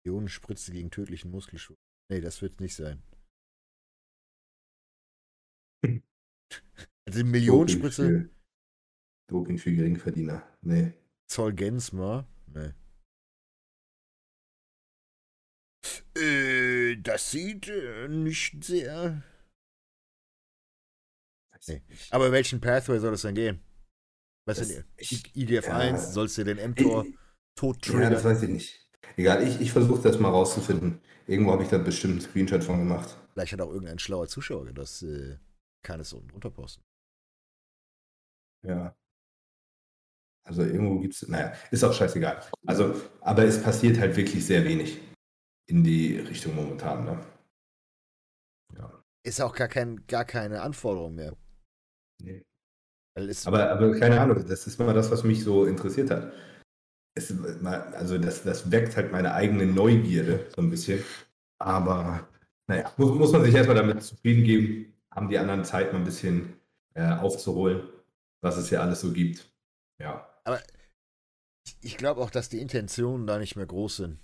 Ionenspritze gegen tödlichen Muskelschwund. Nee, das wird nicht sein. Also Millionenspritze. Doping für, Doping für Geringverdiener. Nee. Zolgensma? Nee. Äh, das sieht äh, nicht sehr. Nee. Aber welchen Pathway soll es denn gehen? Was das, denn? IDF1? Ja, Sollst du den mTOR tot triggern? Ja, das weiß ich nicht. Egal, ich, ich versuche das mal rauszufinden. Irgendwo habe ich da bestimmt einen Screenshot von gemacht. Vielleicht hat auch irgendein schlauer Zuschauer das äh, kann es unten drunter posten. Ja. Also irgendwo gibt es, naja, ist auch scheißegal. Also, aber es passiert halt wirklich sehr wenig in die Richtung momentan, ne? Ja. Ist auch gar, kein, gar keine Anforderung mehr. Nee. Aber, aber keine Ahnung, das ist mal das, was mich so interessiert hat. Es, also das, das weckt halt meine eigene Neugierde so ein bisschen. Aber naja, muss, muss man sich erstmal damit zufrieden geben, haben die anderen Zeit mal ein bisschen äh, aufzuholen, was es ja alles so gibt. Ja. aber ich glaube auch, dass die Intentionen da nicht mehr groß sind.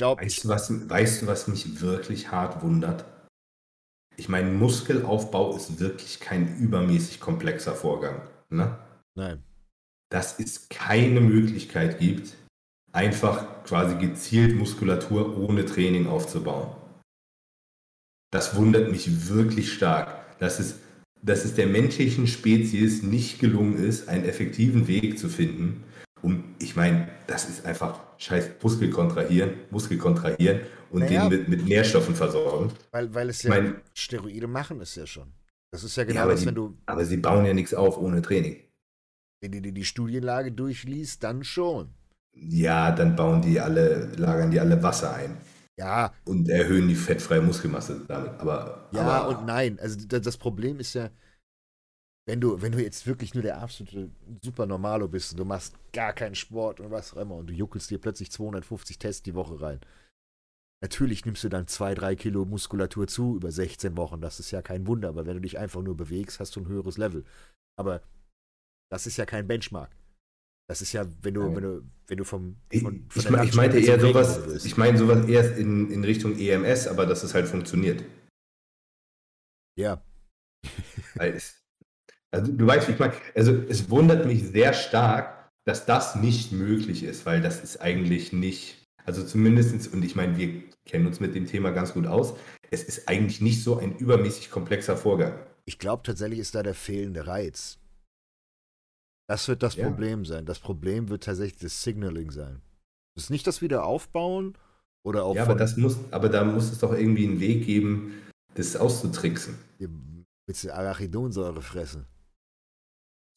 Glaube, Weißt du, was, weißt du, was mich wirklich hart wundert? Ich meine, Muskelaufbau ist wirklich kein übermäßig komplexer Vorgang. Ne? nein. Dass es keine Möglichkeit gibt, einfach quasi gezielt Muskulatur ohne Training aufzubauen. Das wundert mich wirklich stark, dass es, dass es der menschlichen Spezies nicht gelungen ist, einen effektiven Weg zu finden, um, ich meine, das ist einfach scheiß Muskel kontrahieren, Muskel kontrahieren und Naja. den mit, mit Nährstoffen versorgen. Weil, weil es Ich ja, mein- Steroide machen es ja schon. Das ist ja Ja, genau aber das, die- wenn du Aber sie bauen ja nichts auf ohne Training. wenn du dir die Studienlage durchliest, dann schon. Ja, dann bauen die alle, lagern die alle Wasser ein Ja, und erhöhen die fettfreie Muskelmasse damit. Aber, ja aber und nein. Also da- das Problem ist ja, wenn du, wenn du jetzt wirklich nur der absolute Super Normalo bist und du machst gar keinen Sport und was auch immer und du juckelst dir plötzlich 250 Tests die Woche rein. Natürlich nimmst du dann zwei, drei Kilo Muskulatur zu über 16 Wochen. Das ist ja kein Wunder. Aber wenn du dich einfach nur bewegst, hast du ein höheres Level. Aber das ist ja kein Benchmark. Das ist ja, wenn du, wenn du, wenn du vom, Ich, von, ich, me- ich meinte eher sowas, bist. ich meine sowas erst in, in Richtung EMS, aber dass es halt funktioniert. Ja, Weil es, also du weißt, wie ich meine, also es wundert mich sehr stark, dass das nicht möglich ist, weil das ist eigentlich nicht, also zumindest, und ich meine, wir kennen uns mit dem Thema ganz gut aus, es ist eigentlich nicht so ein übermäßig komplexer Vorgang. ich glaube tatsächlich ist da der fehlende Reiz. Das wird das Ja. Problem sein. Das Problem wird tatsächlich das Signaling sein. Das ist nicht das Wiederaufbauen oder auch Ja, aber das muss, aber da muss es doch irgendwie einen Weg geben, das auszutricksen. willst du Arachidonsäure fressen.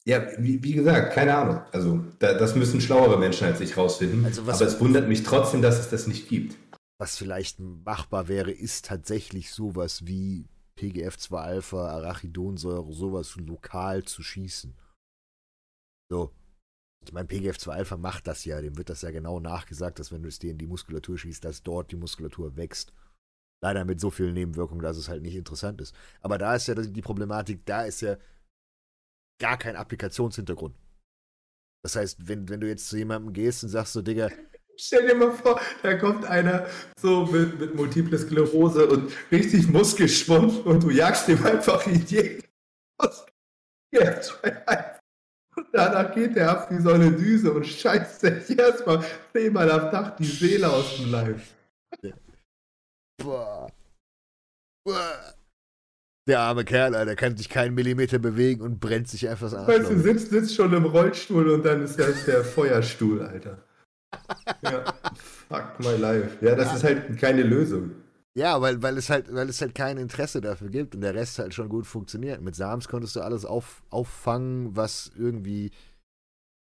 Ja, wie, wie gesagt, keine Ahnung. Also da, das müssen schlauere Menschen als ich rausfinden. Also was- aber es wundert mich trotzdem, dass es das nicht gibt. Was vielleicht machbar wäre, ist tatsächlich sowas wie PGF2-Alpha, Arachidonsäure, sowas lokal zu schießen. So. Ich meine, PGF2-Alpha macht das ja, dem wird das ja genau nachgesagt, dass wenn du es dir in die Muskulatur schießt, dass dort die Muskulatur wächst. Leider mit so vielen Nebenwirkungen, dass es halt nicht interessant ist. Aber da ist ja die Problematik, da ist ja gar kein Applikationshintergrund. Das heißt, wenn, wenn du jetzt zu jemandem gehst und sagst so, Digga, Stell dir mal vor, da kommt einer so mit, mit Multiple Sklerose und richtig Muskelschwund und du jagst ihm einfach in jeden Und danach geht er ab wie so eine Düse und scheißt sich erstmal zehnmal am Tag die Seele aus dem Leib. Boah. Boah. Der arme Kerl, Alter, kann sich keinen Millimeter bewegen und brennt sich einfach das Weißt du, sitzt, sitzt schon im Rollstuhl und dann ist das der Feuerstuhl, Alter. Ja, fuck my life. Ja, das ist halt keine Lösung. Ja, weil, weil, es halt, weil es halt kein Interesse dafür gibt und der Rest halt schon gut funktioniert. Mit Sams konntest du alles auf, auffangen, was irgendwie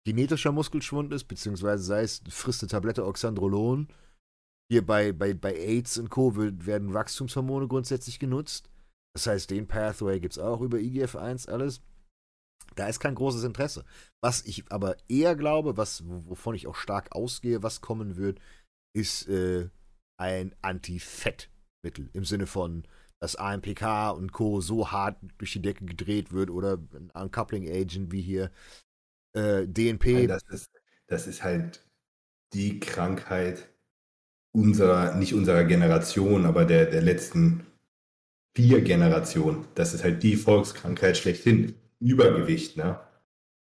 genetischer Muskelschwund ist, beziehungsweise sei es frisst eine Tablette Oxandrolon. Hier bei, bei, bei AIDS und Co. werden Wachstumshormone grundsätzlich genutzt. Das heißt, den Pathway gibt es auch über IGF-1 alles. Da ist kein großes Interesse. Was ich aber eher glaube, was, wovon ich auch stark ausgehe, was kommen wird, ist äh, ein Anti-Fett-Mittel. Im Sinne von, dass AMPK und Co. so hart durch die Decke gedreht wird oder ein Uncoupling Agent wie hier äh, DNP. Das ist, das ist halt die Krankheit unserer, nicht unserer Generation, aber der, der letzten vier Generationen. Das ist halt die Volkskrankheit schlechthin. Übergewicht, ne?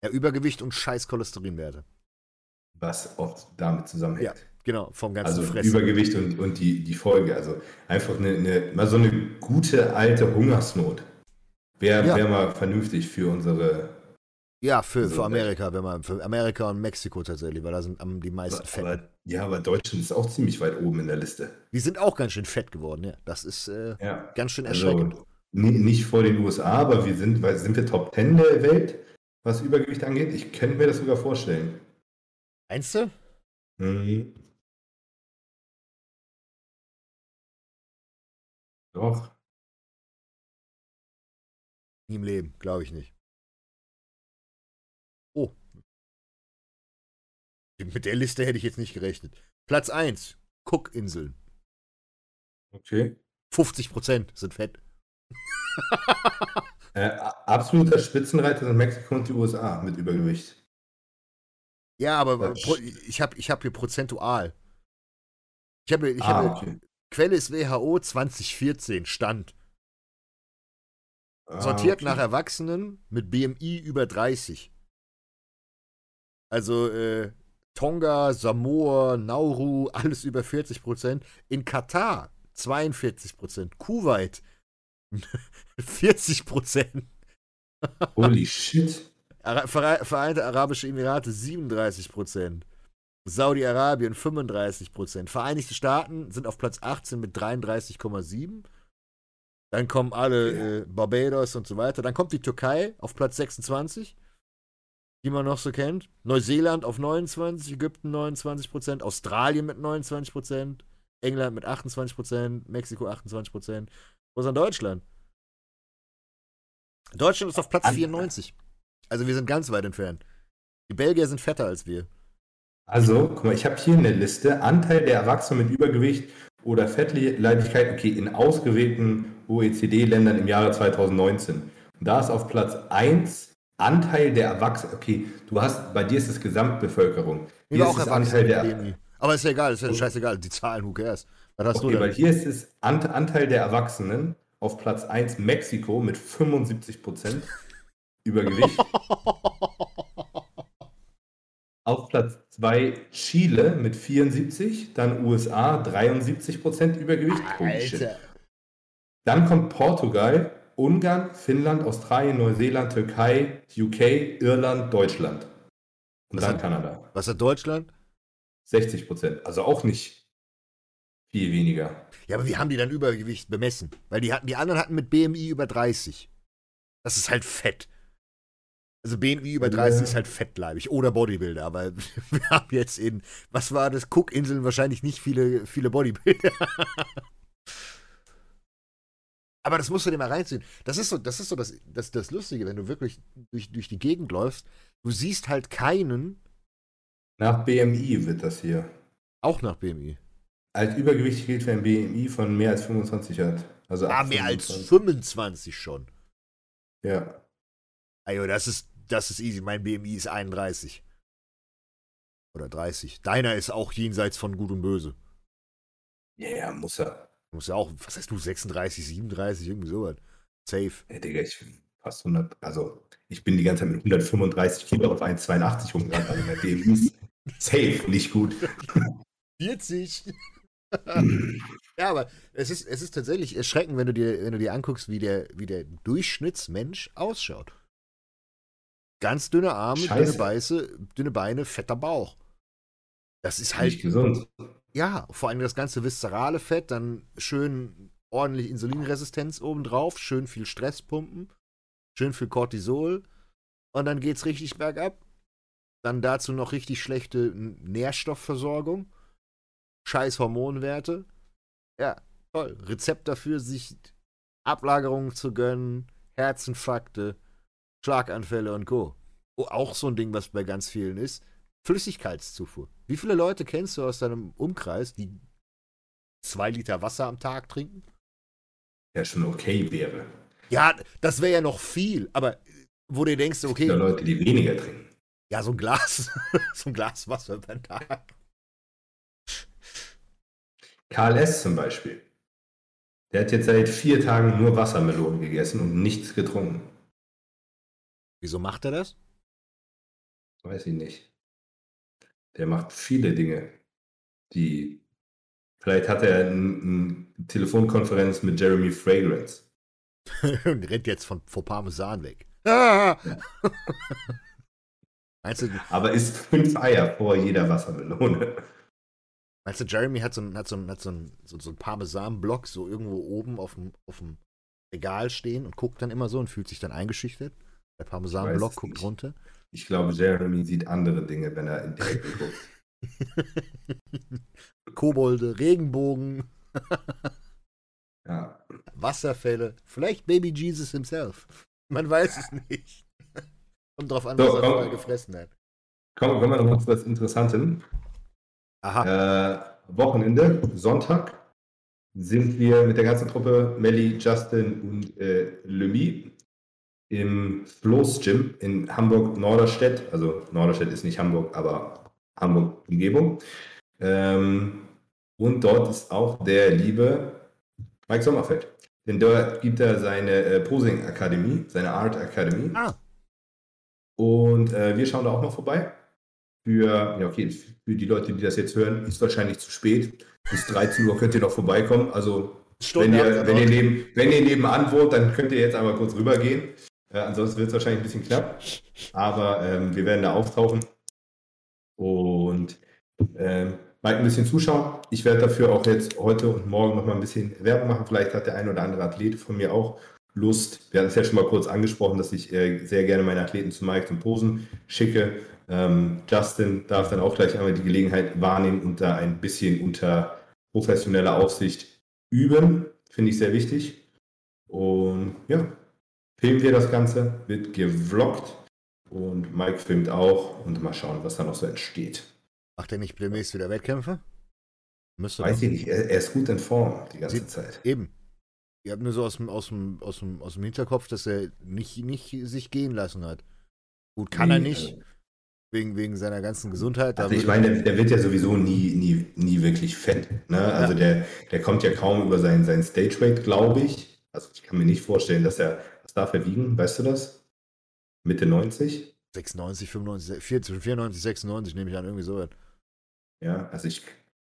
Ja, Übergewicht und scheiß Cholesterinwerte. Was oft damit zusammenhängt. Ja, genau, vom ganzen Also Fressen. Übergewicht und, und die, die Folge. Also einfach eine, eine, mal so eine gute alte Hungersnot. Wäre Ja. wär mal vernünftig für unsere. Ja, für, Also, für Amerika, wenn man, für Amerika und Mexiko tatsächlich, weil da sind am, die meisten Fetten. Ja, aber Deutschland ist auch ziemlich weit oben in der Liste. Die sind auch ganz schön fett geworden, ja. Das ist äh, Ja. ganz schön erschreckend. Also, ni- nicht vor den USA, aber wir sind, weil sind wir Top 10 der Welt, was Übergewicht angeht? Ich könnte mir das sogar vorstellen. Meinst du? Mhm. Doch. Nie im Leben, glaube ich nicht. Mit der Liste hätte ich jetzt nicht gerechnet. Platz 1, Cookinseln. Okay. 50% sind fett. Äh, absoluter Spitzenreiter sind Mexiko und die USA mit Übergewicht. Ja, aber ich habe ich hab hier prozentual. Ich habe ich Ah, hab, okay. Quelle ist WHO 2014, Stand. Ah, Sortiert okay. nach Erwachsenen mit BMI über 30. Also äh, Tonga, Samoa, Nauru, alles über 40 Prozent. In Katar 42 Prozent. Kuwait 40 Prozent. Holy shit. Vereinte Arabische Emirate 37 Prozent. Saudi-Arabien 35 Prozent. Vereinigte Staaten sind auf Platz 18 mit 33,7. Dann kommen alle äh, Barbados und so weiter. Dann kommt die Türkei auf Platz 26, die man noch so kennt. Neuseeland auf 29, Ägypten 29 Prozent, Australien mit 29 Prozent, England mit 28 Prozent, Mexiko 28 Prozent. Wo ist dann Deutschland? Deutschland ist auf Platz An- 94. Also wir sind ganz weit entfernt. Die Belgier sind fetter als wir. Also, guck mal, ich habe hier eine Liste. Anteil der Erwachsenen mit Übergewicht oder Fettleibigkeit, okay, in ausgewählten OECD-Ländern im Jahre 2019. Und da ist auf Platz 1 Anteil der Erwachsenen. Okay, du hast, bei dir ist es Gesamtbevölkerung. Hier auch ist es Erwachsene Anteil der. Aber ist ja egal, ist ja scheißegal. Die Zahlen, who cares? Was hast okay, du weil hier ist es Ant Anteil der Erwachsenen auf Platz 1 Mexiko mit 75 Prozent Übergewicht. Auf Platz 2 Chile mit 74, dann USA 73% Übergewicht. Holy shit. Alter. Dann kommt Portugal, Ungarn, Finnland, Australien, Neuseeland, Türkei, UK, Irland, Deutschland. Und Was dann hat- Kanada. Was hat Deutschland? 60%. Also auch nicht viel weniger. Ja, aber wie haben die dann Übergewicht bemessen? Weil die hatten, die anderen hatten mit BMI über 30. Das ist halt fett. Also BMI über 30 Ja. ist halt fettleibig oder Bodybuilder, aber wir haben jetzt in, was war das, Cookinseln wahrscheinlich nicht viele, viele Bodybuilder. aber das musst du dir mal reinziehen. Das ist so, das ist so das, das, das Lustige, wenn du wirklich durch, durch die Gegend läufst, du siehst halt keinen, Nach BMI wird das hier. auch nach BMI. Als Übergewicht gilt, wer ein BMI von mehr als 25 hat. Also Ah, ab mehr als 25. 25 schon. Ja. Ajo, das ist, das ist easy. Mein BMI ist 31. Oder 30. Deiner ist auch jenseits von Gut und Böse. Ja, ja, muss er. Du musst ja auch, was heißt du, 36, 37, irgendwie sowas. Safe. Ey, Digga, ich bin fast 100, also ich bin die ganze Zeit mit 135 Kilo auf 1,82 rumgerannt, also mein BMI ist safe, nicht gut. 40. ja, aber es ist, es ist tatsächlich erschreckend, wenn du dir, wenn du dir anguckst, wie der, wie der Durchschnittsmensch ausschaut. Ganz dünne Arme, dünne. Beiße, dünne Beine, fetter Bauch. Das ist Nicht halt, gesund. Ja, vor allem das ganze viszerale Fett, dann schön ordentlich Insulinresistenz obendrauf, schön viel Stress pumpen, schön viel Cortisol und dann geht's richtig bergab. Dann dazu noch richtig schlechte Nährstoffversorgung, scheiß Hormonwerte. Ja, toll. Rezept dafür, sich Ablagerungen zu gönnen, Herzinfarkte, Schlaganfälle und Co. Auch so ein Ding, was bei ganz vielen ist. Flüssigkeitszufuhr. Wie viele Leute kennst du aus deinem Umkreis, die zwei Liter Wasser am Tag trinken? Ja, schon okay wäre. Ja, das wäre ja noch viel, aber wo du denkst, okay, Leute, die weniger trinken. ja, so ein Glas, so ein Glas Wasser beim Tag. Karl S. zum Beispiel. Der hat jetzt seit vier Tagen nur Wassermelonen gegessen und nichts getrunken. Wieso macht er das? Weiß ich nicht. Der macht viele Dinge, die. Vielleicht hat er eine Telefonkonferenz mit Jeremy Fragrance. und rennt jetzt von, vor Parmesan weg. Ah! meinst, du, Aber isst fünf Eier vor jeder Wassermelone. meinst du, Jeremy hat so einen hat so hat so ein, so, so Parmesan-Block so irgendwo oben auf dem, auf dem Regal stehen und guckt dann immer so und fühlt sich dann eingeschüchtert? Der Parmesan-Block es guckt nicht. runter. Ich glaube, Jeremy sieht andere Dinge, wenn er in die Ecke guckt. Kobolde, Regenbogen, Ja. Wasserfälle, vielleicht Baby Jesus himself. Man weiß es nicht. Kommt drauf an, so, was er vorher gefressen hat. Kommen, kommen wir noch mal zu was Interessantem. Aha. Äh, Wochenende, Sonntag, sind wir mit der ganzen Truppe, Melly, Justin und äh, Lemie, im Floß Gym in Hamburg-Norderstedt. Also Norderstedt ist nicht Hamburg, aber Hamburg-Umgebung. Ähm, und dort ist auch der liebe Mike Sommerfeld. Denn dort gibt er seine äh, Posing-Akademie, seine Art-Akademie. Ah. Und äh, wir schauen da auch mal vorbei. Für, ja, okay, für die Leute, die das jetzt hören, ist wahrscheinlich zu spät. Bis 13 Uhr könnt ihr noch vorbeikommen. Also, wenn ihr, wenn, ihr neben, wenn ihr nebenan wohnt, dann könnt ihr jetzt einmal kurz rübergehen. Äh, ansonsten wird es wahrscheinlich ein bisschen knapp. Aber ähm, wir werden da auftauchen. Und ähm, mal ein bisschen zuschauen. Ich werde dafür auch jetzt heute und morgen noch mal ein bisschen Werbung machen. Vielleicht hat der ein oder andere Athlet von mir auch Lust. Wir hatten es ja schon mal kurz angesprochen, dass ich äh, sehr gerne meine Athleten zu Mike zum Posen schicke. Ähm, Justin darf dann auch gleich einmal die Gelegenheit wahrnehmen und da ein bisschen unter professioneller Aufsicht üben. Finde ich sehr wichtig. Und ja, filmen wir das Ganze, wird gevloggt und Mike filmt auch und mal schauen, was da noch so entsteht. Macht er nicht demnächst wieder Wettkämpfe? Müsste Weiß ich nicht, er, er, ist gut in Form die ganze Sie, Zeit. Eben. Ihr habt nur so aus dem, aus dem, aus dem, aus dem Hinterkopf, dass er nicht, nicht sich gehen lassen hat. Gut, kann nee, er nicht. Also, wegen, wegen seiner ganzen Gesundheit. Also ich meine, der, der, wird ja sowieso nie, nie, nie wirklich fett. Ne? Also ja. der, der kommt ja kaum über seinen, seinen Stage Weight, glaube ich. Also ich kann mir nicht vorstellen, dass er, was darf er wiegen, weißt du das? Mitte 90? 96, 95, 94, 94, 96 nehme ich an, irgendwie so. Ja, also ich,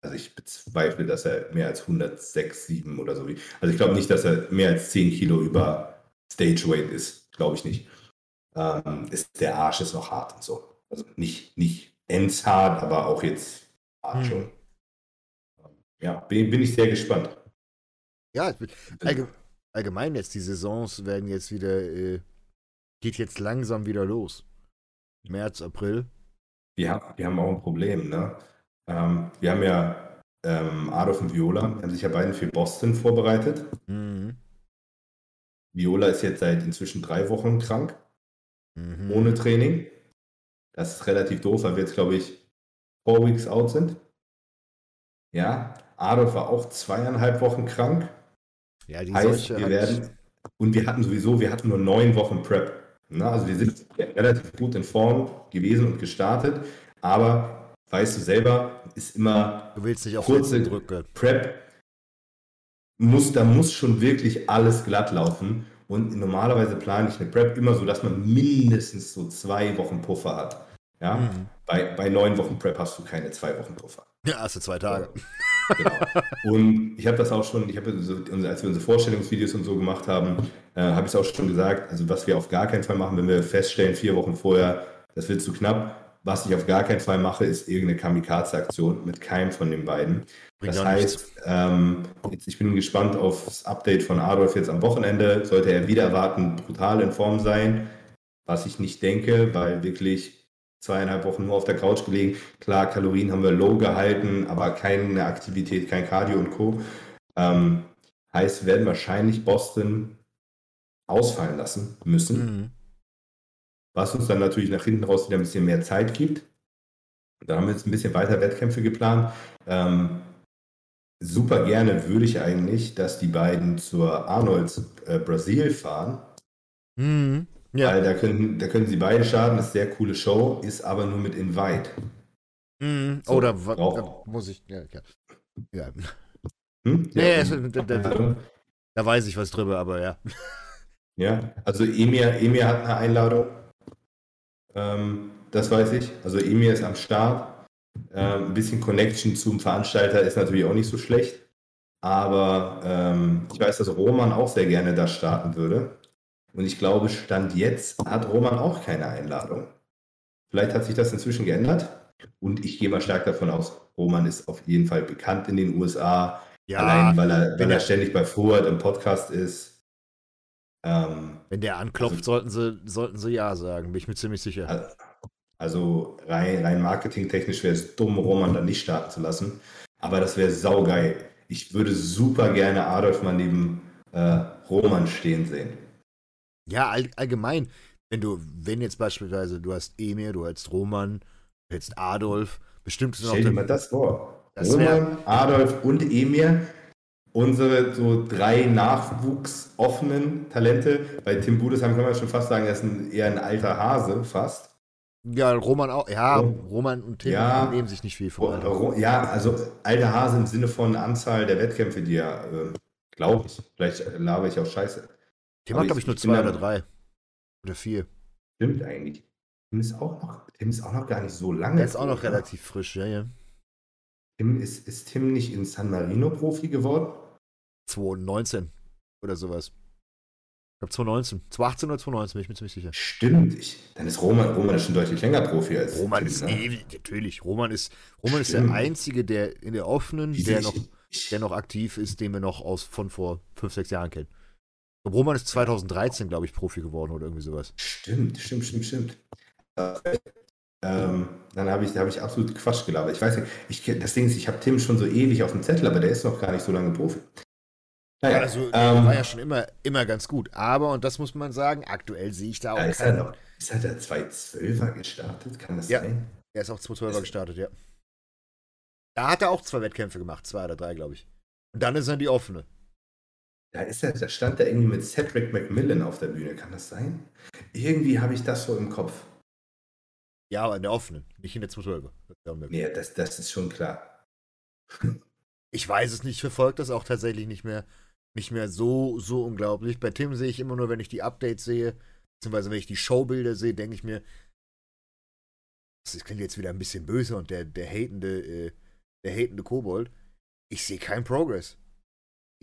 also ich bezweifle, dass er mehr als 106, 7 oder so wie. Also ich glaube nicht, dass er mehr als 10 Kilo über Stage Weight ist. Glaube ich nicht. Ähm, ist, der Arsch ist noch hart und so. Also nicht, nicht ends hart, aber auch jetzt hart hm. schon. Ja, bin, bin ich sehr gespannt. Ja, allgemein, allgemein jetzt, die Saisons werden jetzt wieder, äh, geht jetzt langsam wieder los. März, April. Wir haben, wir haben auch ein Problem, ne? Ähm, wir haben ja ähm, Adolf und Viola, haben sich ja beide für Boston vorbereitet. Mhm. Viola ist jetzt seit inzwischen drei Wochen krank, mhm. ohne Training. Das ist relativ doof, weil wir jetzt, glaube ich, four weeks out sind. Ja, Adolf war auch zweieinhalb Wochen krank. Ja, die heißt, wir werden, und wir hatten sowieso, wir hatten nur neun Wochen Prep. Na, also wir sind relativ gut in Form gewesen und gestartet, aber weißt du selber, ist immer du willst nicht auf kurze drücken. Prep. Muss, da muss schon wirklich alles glatt laufen. Und normalerweise plane ich eine Prep immer so, dass man mindestens so zwei Wochen Puffer hat. Ja? Mhm. Bei, bei neun Wochen Prep hast du keine zwei Wochen Puffer. Ja, hast du zwei Tage. Genau. Und ich habe das auch schon, ich habe, so, als wir unsere Vorstellungsvideos und so gemacht haben, äh, habe ich es auch schon gesagt, also was wir auf gar keinen Fall machen, wenn wir feststellen, vier Wochen vorher, das wird zu knapp, was ich auf gar keinen Fall mache, ist irgendeine Kamikaze-Aktion mit keinem von den beiden. Bringt das heißt, ähm, jetzt, ich bin gespannt auf das Update von Adolf jetzt am Wochenende. Sollte er wieder erwarten, brutal in Form sein, was ich nicht denke, weil wirklich zweieinhalb Wochen nur auf der Couch gelegen. Klar, Kalorien haben wir low gehalten, aber keine Aktivität, kein Cardio und Co. Ähm, heißt, wir werden wahrscheinlich Boston ausfallen lassen müssen. Mhm was uns dann natürlich nach hinten raus wieder ein bisschen mehr Zeit gibt. Da haben wir jetzt ein bisschen weiter Wettkämpfe geplant. Ähm, super gerne würde ich eigentlich, dass die beiden zur Arnolds äh, Brasil fahren. Mhm. Ja. Weil da können, da können sie beide starten, das ist eine sehr coole Show, ist aber nur mit Invite. Mhm. So, Oder da muss ich. Ja, ja. ja. Hm? Nee, ja. da, da, da, da, weiß ich was drüber, aber ja. Ja, also Emir, Emir hat eine Einladung. Ähm, das weiß ich. Also Emir ist am Start. Ähm, ein bisschen Connection zum Veranstalter ist natürlich auch nicht so schlecht. Aber ähm, ich weiß, dass Roman auch sehr gerne da starten würde. Und ich glaube, Stand jetzt hat Roman auch keine Einladung. Vielleicht hat sich das inzwischen geändert. Und ich gehe mal stark davon aus, Roman ist auf jeden Fall bekannt in den USA. Ja, allein weil er, weil er ständig bei Forward im Podcast ist. Ähm, Wenn der anklopft, also, sollten, sie, sollten sie ja sagen, bin ich mir ziemlich sicher. Also rein, rein marketingtechnisch wäre es dumm, Roman dann nicht starten zu lassen. Aber das wäre saugeil. Ich würde super gerne Adolf mal neben äh, Roman stehen sehen. Ja, all, allgemein, wenn du, wenn jetzt beispielsweise du hast Emir, du hast Roman, du hast Adolf, bestimmt ist noch Stell dir mal das vor. Das wär- Roman, Adolf und Emir, unsere so drei nachwuchsoffenen Talente. Bei Tim Budesheim kann man schon fast sagen, er ist ein, eher ein alter Hase, fast. Ja, Roman auch. Ja. Roman und Tim Ja. nehmen sich nicht viel voneinander. Ro- Ja, also alter Hase im Sinne von Anzahl der Wettkämpfe, die er, äh, glaube ich, vielleicht laber ich auch scheiße. Tim hat, glaube ich- nur zwei oder drei. Oder vier. Stimmt eigentlich. Tim ist auch noch, Tim ist auch noch gar nicht so lange. Der ist auch noch ne? relativ frisch, ja, ja. Tim ist, ist Tim nicht in San Marino Profi geworden? 2019 oder sowas. Ich glaube 2019. 2018 oder 2019, bin ich mir ziemlich sicher. Stimmt. Ich, dann ist Roman, Roman ist schon deutlich länger Profi als Roman Tim, ist ne? ewig, natürlich. Roman ist, Roman ist der. Einzige, der in der offenen, der noch, der noch aktiv ist, den wir noch aus von vor fünf, sechs Jahren kennen. Roman ist 2013, glaube ich, Profi geworden oder irgendwie sowas. Stimmt, stimmt, stimmt, stimmt. Äh, ähm, dann habe ich, da habe ich absolut Quatsch gelabert. Ich weiß nicht, ich, das Ding ist, ich habe Tim schon so ewig auf dem Zettel, aber der ist noch gar nicht so lange Profi. Naja, also, der ähm, war ja schon immer, immer ganz gut. Aber, und das muss man sagen, aktuell sehe ich da auch da ist er noch. Ist er der 212er gestartet? Kann das Ja. sein? Er ist auch 2012er Ist- gestartet, ja. Da hat er auch zwei Wettkämpfe gemacht, zwei oder drei, glaube ich. Und dann ist er in die offene. Da ist er, da stand er irgendwie mit Cedric McMillan auf der Bühne. Kann das sein? Irgendwie habe ich das so im Kopf. Ja, aber in der offenen, nicht in der 212er. Das ist ja unmöglich. Nee, das, das ist schon klar. Ich weiß es nicht, verfolgt das auch tatsächlich nicht mehr, nicht mehr so, so unglaublich. Bei Tim sehe ich immer nur, wenn ich die Updates sehe, beziehungsweise wenn ich die Showbilder sehe, denke ich mir, das klingt jetzt wieder ein bisschen böse und der, der hatende, äh, der hatende Kobold. Ich sehe keinen Progress.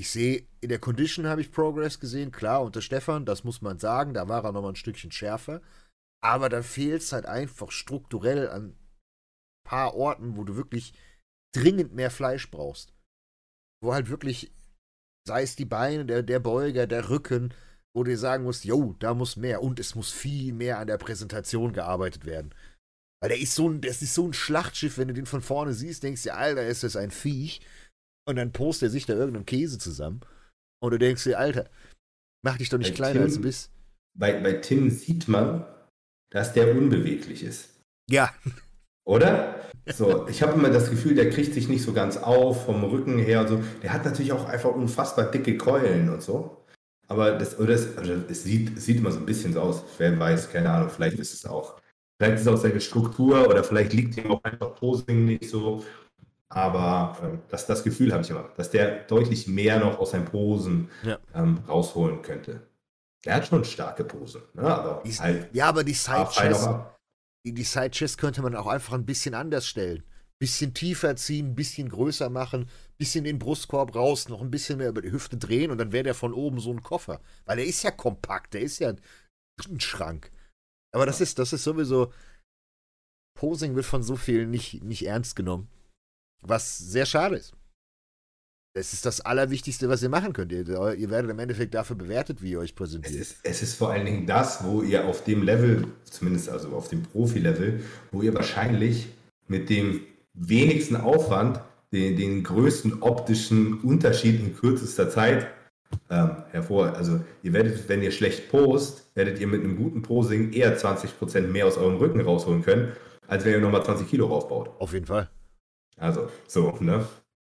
Ich sehe, in der Condition habe ich Progress gesehen, klar, unter Stefan, das muss man sagen, da war er nochmal ein Stückchen schärfer. Aber da fehlt es halt einfach strukturell an ein paar Orten, wo du wirklich dringend mehr Fleisch brauchst. Wo halt wirklich, sei es die Beine, der, der Beuger, der Rücken, wo du dir sagen musst, yo, da muss mehr und es muss viel mehr an der Präsentation gearbeitet werden. Weil der ist so ein, das ist so ein Schlachtschiff, wenn du den von vorne siehst, denkst du, Alter, ist das ein Viech. Und dann postet er sich da irgendeinen Käse zusammen. Und du denkst dir, Alter, mach dich doch nicht Bei kleiner als du Tim- bist. Bei, bei Tim sieht man, dass der unbeweglich ist. Ja, Oder? So, ich habe immer das Gefühl, der kriegt sich nicht so ganz auf vom Rücken her und so. Der hat natürlich auch einfach unfassbar dicke Keulen und so. Aber das, oder es, oder es sieht, es sieht immer so ein bisschen so aus. Wer weiß, keine Ahnung, vielleicht ist es auch. Vielleicht ist es auch seine Struktur oder vielleicht liegt ihm auch einfach Posing nicht so. Aber ähm, das, das Gefühl habe ich immer, dass der deutlich mehr noch aus seinen Posen Ja. ähm, rausholen könnte. Der hat schon starke Posen, ne? aber Die, halt ja, aber die Side-Chest, ab. die, die Side-Chest könnte man auch einfach ein bisschen anders stellen. Bisschen tiefer ziehen, bisschen größer machen, bisschen den Brustkorb raus, noch ein bisschen mehr über die Hüfte drehen und dann wäre der von oben so ein Koffer. Weil der ist ja kompakt, der ist ja ein Schrank. Aber das ist, das ist sowieso. Posing wird von so vielen nicht, nicht ernst genommen. Was sehr schade ist. Das ist das Allerwichtigste, was ihr machen könnt. Ihr, ihr werdet im Endeffekt dafür bewertet, wie ihr euch Es präsentiert. ist, es ist vor allen Dingen das, wo ihr auf dem Level, zumindest also auf dem Profi-Level, wo ihr wahrscheinlich mit dem wenigsten Aufwand den, den größten optischen Unterschied in kürzester Zeit ähm, hervor. Also ihr werdet, wenn ihr schlecht post, werdet ihr mit einem guten Posing eher 20% mehr aus eurem Rücken rausholen können, als wenn ihr nochmal 20 Kilo raufbaut. Auf jeden Fall. Also, so, ne?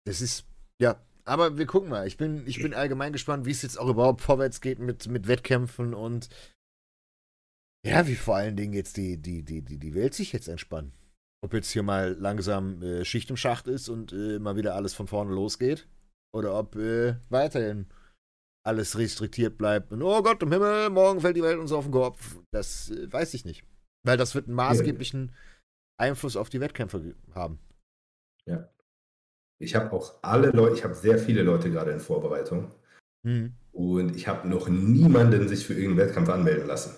Das ist, ja, aber wir gucken mal. Ich bin, ich bin allgemein gespannt, wie es jetzt auch überhaupt vorwärts geht mit, mit Wettkämpfen und ja, wie vor allen Dingen jetzt die, die, die, die, die Welt sich jetzt entspannt. Ob jetzt hier mal langsam äh, Schicht im Schacht ist und äh, mal wieder alles von vorne losgeht. Oder ob äh, weiterhin alles restriktiert bleibt. Und oh Gott, im Himmel, morgen fällt die Welt uns auf den Kopf. Das äh, weiß ich nicht. Weil das wird einen maßgeblichen Einfluss auf die Wettkämpfe ge- haben. Ich habe auch alle Leute, ich habe sehr viele Leute gerade in Vorbereitung. Mhm. Und ich habe noch niemanden sich für irgendeinen Wettkampf anmelden lassen.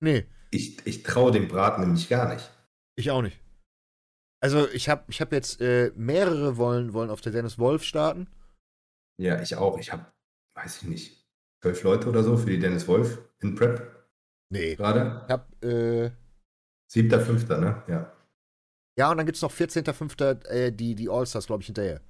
Nee, Ich, ich traue dem Braten nämlich gar nicht. Ich auch nicht. Also ich habe ich hab jetzt äh, mehrere wollen, wollen auf der Dennis Wolf starten. Ja, ich auch. Ich habe, weiß ich nicht, zwölf Leute oder so für die Dennis Wolf in Prep Nee. Ich gerade. habe, äh, Siebter, fünfter, ne? Ja. Ja, und dann gibt es noch 14.05. Äh, die, die All-Stars, glaube ich, hinterher.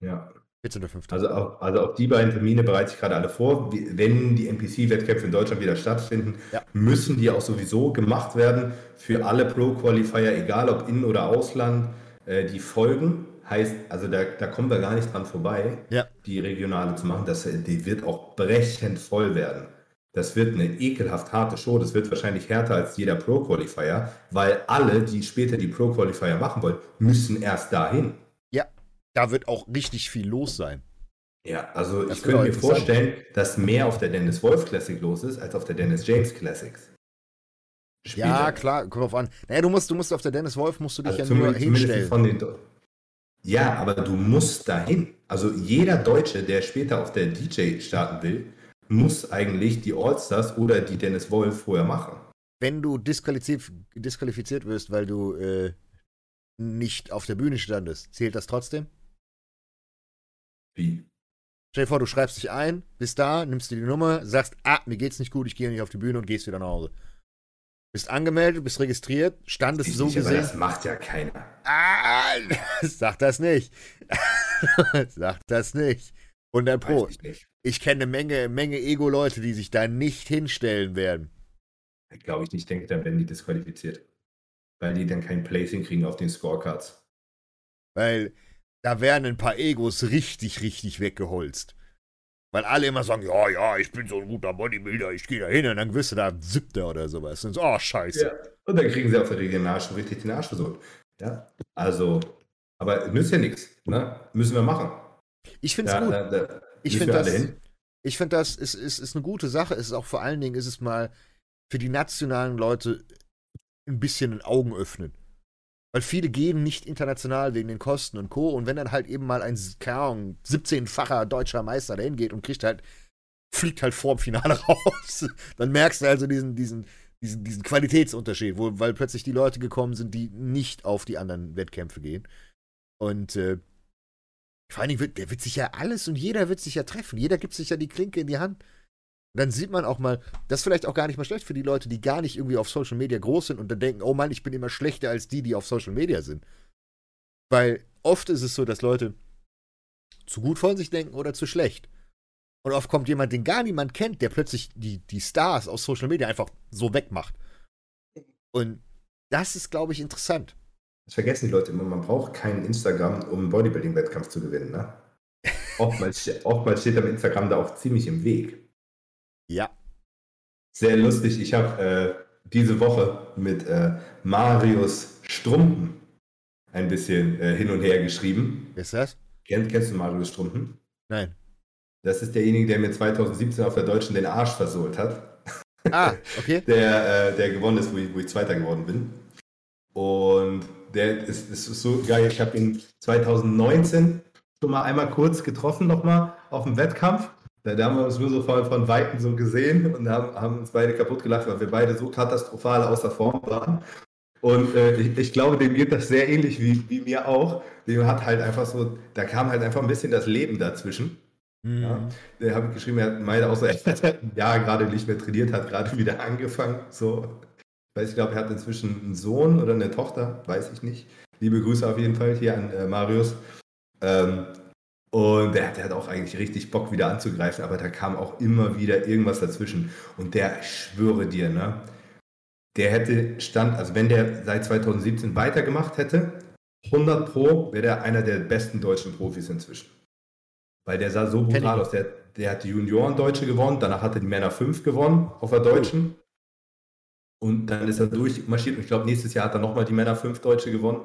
Ja. 14.05. Also auf, also auf die beiden Termine bereite ich gerade alle vor. Wenn die NPC-Wettkämpfe in Deutschland wieder stattfinden, Ja. müssen die auch sowieso gemacht werden für alle Pro-Qualifier, egal ob in- oder ausland. Äh, die folgen, heißt, also da, da kommen wir gar nicht dran vorbei, Ja. die regionale zu machen. Das, die wird auch brechend voll werden. Das wird eine ekelhaft harte Show. Das wird wahrscheinlich härter als jeder Pro-Qualifier, weil alle, die später die Pro-Qualifier machen wollen, müssen erst dahin. Ja, da wird auch richtig viel los sein. Ja, also Das ich könnte mir vorstellen, dass mehr auf der Dennis Wolf Classic los ist, als auf der Dennis James Classics. Ja, Später. klar, kommt drauf an. Naja, du musst, du musst auf der Dennis Wolf, musst du dich Also ja nur hinstellen. von den Do- ja, aber du musst dahin. Also jeder Deutsche, der später auf der DJ starten will, muss eigentlich die All-Stars oder die Dennis Wolf vorher machen. Wenn du disqualifiziert, disqualifiziert wirst, weil du äh, nicht auf der Bühne standest, zählt das trotzdem? Wie? Stell dir vor, du schreibst dich ein, bist da, nimmst dir die Nummer, sagst, ah, mir geht's nicht gut, ich gehe nicht auf die Bühne und gehst wieder nach Hause. Bist angemeldet, bist registriert, standest Ich so nicht, gesehen. das macht ja keiner. Ah, sag das nicht. sag das nicht. 100 Pro. Weiß ich nicht. Ich kenne eine Menge, Menge Ego-Leute, die sich da nicht hinstellen werden. Glaube ich nicht, denke, dann werden die disqualifiziert. Weil die dann kein Placing kriegen auf den Scorecards. Weil da werden ein paar Egos richtig, richtig weggeholzt. Weil alle immer sagen, ja, ja, ich bin so ein guter Bodybuilder, ich gehe da hin und dann wirst du da Siebter oder sowas. Und so, oh, scheiße. Ja. Und dann kriegen sie auf der Regional schon richtig den Arsch versucht. Ja. Also, aber nützt ja nichts. Ne? Müssen wir machen. Ich finde es Da, gut. da, da Ich finde das, ich find das ist, ist, ist eine gute Sache. Es ist auch vor allen Dingen, ist es mal für die nationalen Leute ein bisschen ein Augen öffnen. Weil viele gehen nicht international wegen den Kosten und Co. Und wenn dann halt eben mal ein, keine Ahnung, 17-facher deutscher Meister dahin geht und kriegt halt, fliegt halt vorm Finale raus, dann merkst du also diesen, diesen, diesen, diesen Qualitätsunterschied, wo, weil plötzlich die Leute gekommen sind, die nicht auf die anderen Wettkämpfe gehen. Und äh, vor allen Dingen wird, der wird sich ja alles und jeder wird sich ja treffen. Jeder gibt sich ja die Klinke in die Hand. Und dann sieht man auch mal, das ist vielleicht auch gar nicht mal schlecht für die Leute, die gar nicht irgendwie auf Social Media groß sind und dann denken, oh Mann, ich bin immer schlechter als die, die auf Social Media sind. Weil oft ist es so, dass Leute zu gut von sich denken oder zu schlecht. Und oft kommt jemand, den gar niemand kennt, der plötzlich die, die Stars aus Social Media einfach so wegmacht. Und das ist, glaube ich, interessant. Das vergessen die Leute immer. Man braucht keinen Instagram, um einen Bodybuilding-Wettkampf zu gewinnen. Ne? Oftmals, oftmals steht am Instagram da auch ziemlich im Weg. Ja. Sehr lustig. Ich habe äh, diese Woche mit äh, Marius Strumpen ein bisschen äh, hin und her geschrieben. Wer ist das? Kenn, kennst du Marius Strumpen? Nein. Das ist derjenige, der mir 2017 auf der Deutschen den Arsch versohlt hat. Ah, okay. der, äh, der gewonnen ist, wo ich, wo ich Zweiter geworden bin. Und der ist, ist so geil. Ich habe ihn 2019 schon mal einmal kurz getroffen, nochmal auf dem Wettkampf. Da, haben wir uns nur so von, von Weitem so gesehen und haben, haben uns beide kaputt gelacht, weil wir beide so katastrophal außer Form waren. Und äh, ich, ich glaube, dem geht das sehr ähnlich wie, wie mir auch. Dem hat halt einfach so, da kam halt einfach ein bisschen das Leben dazwischen. Mhm. Ja. Der habe ich geschrieben, er hat er hat ein Jahr gerade nicht mehr trainiert, hat gerade wieder angefangen. So. Ich weiß, ich glaube, er hat inzwischen einen Sohn oder eine Tochter, weiß ich nicht. Liebe Grüße auf jeden Fall hier an äh, Marius. Ähm, und der, der hat auch eigentlich richtig Bock wieder anzugreifen, aber da kam auch immer wieder irgendwas dazwischen. Und der, ich schwöre dir, ne, der hätte Stand, also wenn der seit 2017 weitergemacht hätte, 100 Pro wäre der einer der besten deutschen Profis inzwischen. Weil der sah so brutal aus. Der, der hat die Junioren-Deutsche gewonnen, danach hat er die Männer 5 gewonnen auf der Deutschen. Und dann ist er durchmarschiert und ich glaube, nächstes Jahr hat er nochmal die Männer 5 Deutsche gewonnen.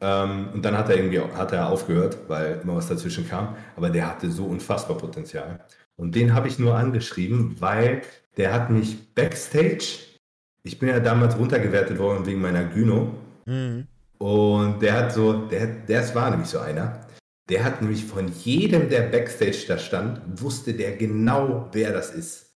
Ähm, und dann hat er irgendwie hat er aufgehört, weil immer was dazwischen kam. Aber der hatte so unfassbar Potenzial. Und den habe ich nur angeschrieben, weil der hat mich backstage, ich bin ja damals runtergewertet worden wegen meiner Gyno. Mhm. Und der hat so, der, der war nämlich so einer. Der hat nämlich von jedem, der Backstage da stand, wusste der genau, wer das ist.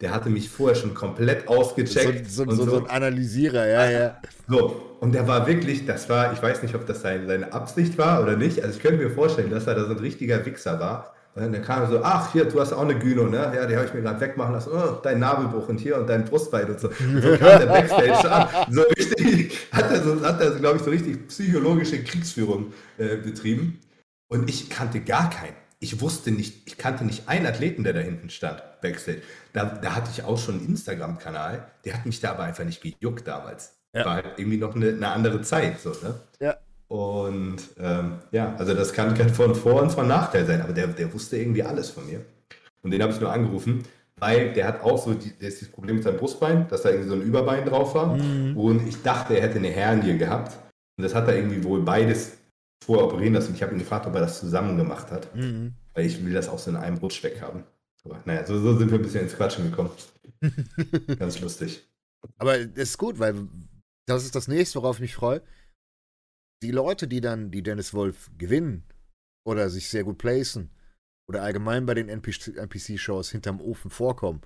Der hatte mich vorher schon komplett So, ausgecheckt. so, und so, so ein Analysierer, ja, ja. so, und der war wirklich, das war, ich weiß nicht, ob das sein, seine Absicht war oder nicht. Also ich könnte mir vorstellen, dass er da so ein richtiger Wichser war. Und dann kam er so, ach hier, du hast auch eine Gyno, ne? Ja, die habe ich mir gerade wegmachen lassen. Oh, dein Nabelbruch und hier und dein Brustbein und so. So kam der Backstage an. So richtig, hat er, so, hat er so, glaube ich, so richtig psychologische Kriegsführung äh, betrieben. Und ich kannte gar keinen. Ich wusste nicht, ich kannte nicht einen Athleten, der da hinten stand, Backstage. Da, da hatte ich auch schon einen Instagram-Kanal, der hat mich da aber einfach nicht gejuckt damals. Ja. War halt irgendwie noch eine, eine andere Zeit. So, ne? Ja. Und ähm, ja, also das kann, kann von Vor- und von Nachteil sein, aber der, der wusste irgendwie alles von mir. Und den habe ich nur angerufen, weil der hat auch so die, das Problem mit seinem Brustbein, dass da irgendwie so ein Überbein drauf war. Mhm. Und ich dachte, er hätte eine Hernie gehabt. Und das hat er irgendwie wohl beides vorher operieren lassen. Ich habe ihn gefragt, ob er das zusammen gemacht hat. Mhm. Weil ich will das auch so in einem Rutsch weg haben. Aber naja, so, so sind wir ein bisschen ins Quatschen gekommen. Ganz lustig. Aber das ist gut, weil das ist das nächste, worauf ich mich freue. Die Leute, die dann die Dennis Wolf gewinnen oder sich sehr gut placen oder allgemein bei den NPC-Shows hinterm Ofen vorkommen,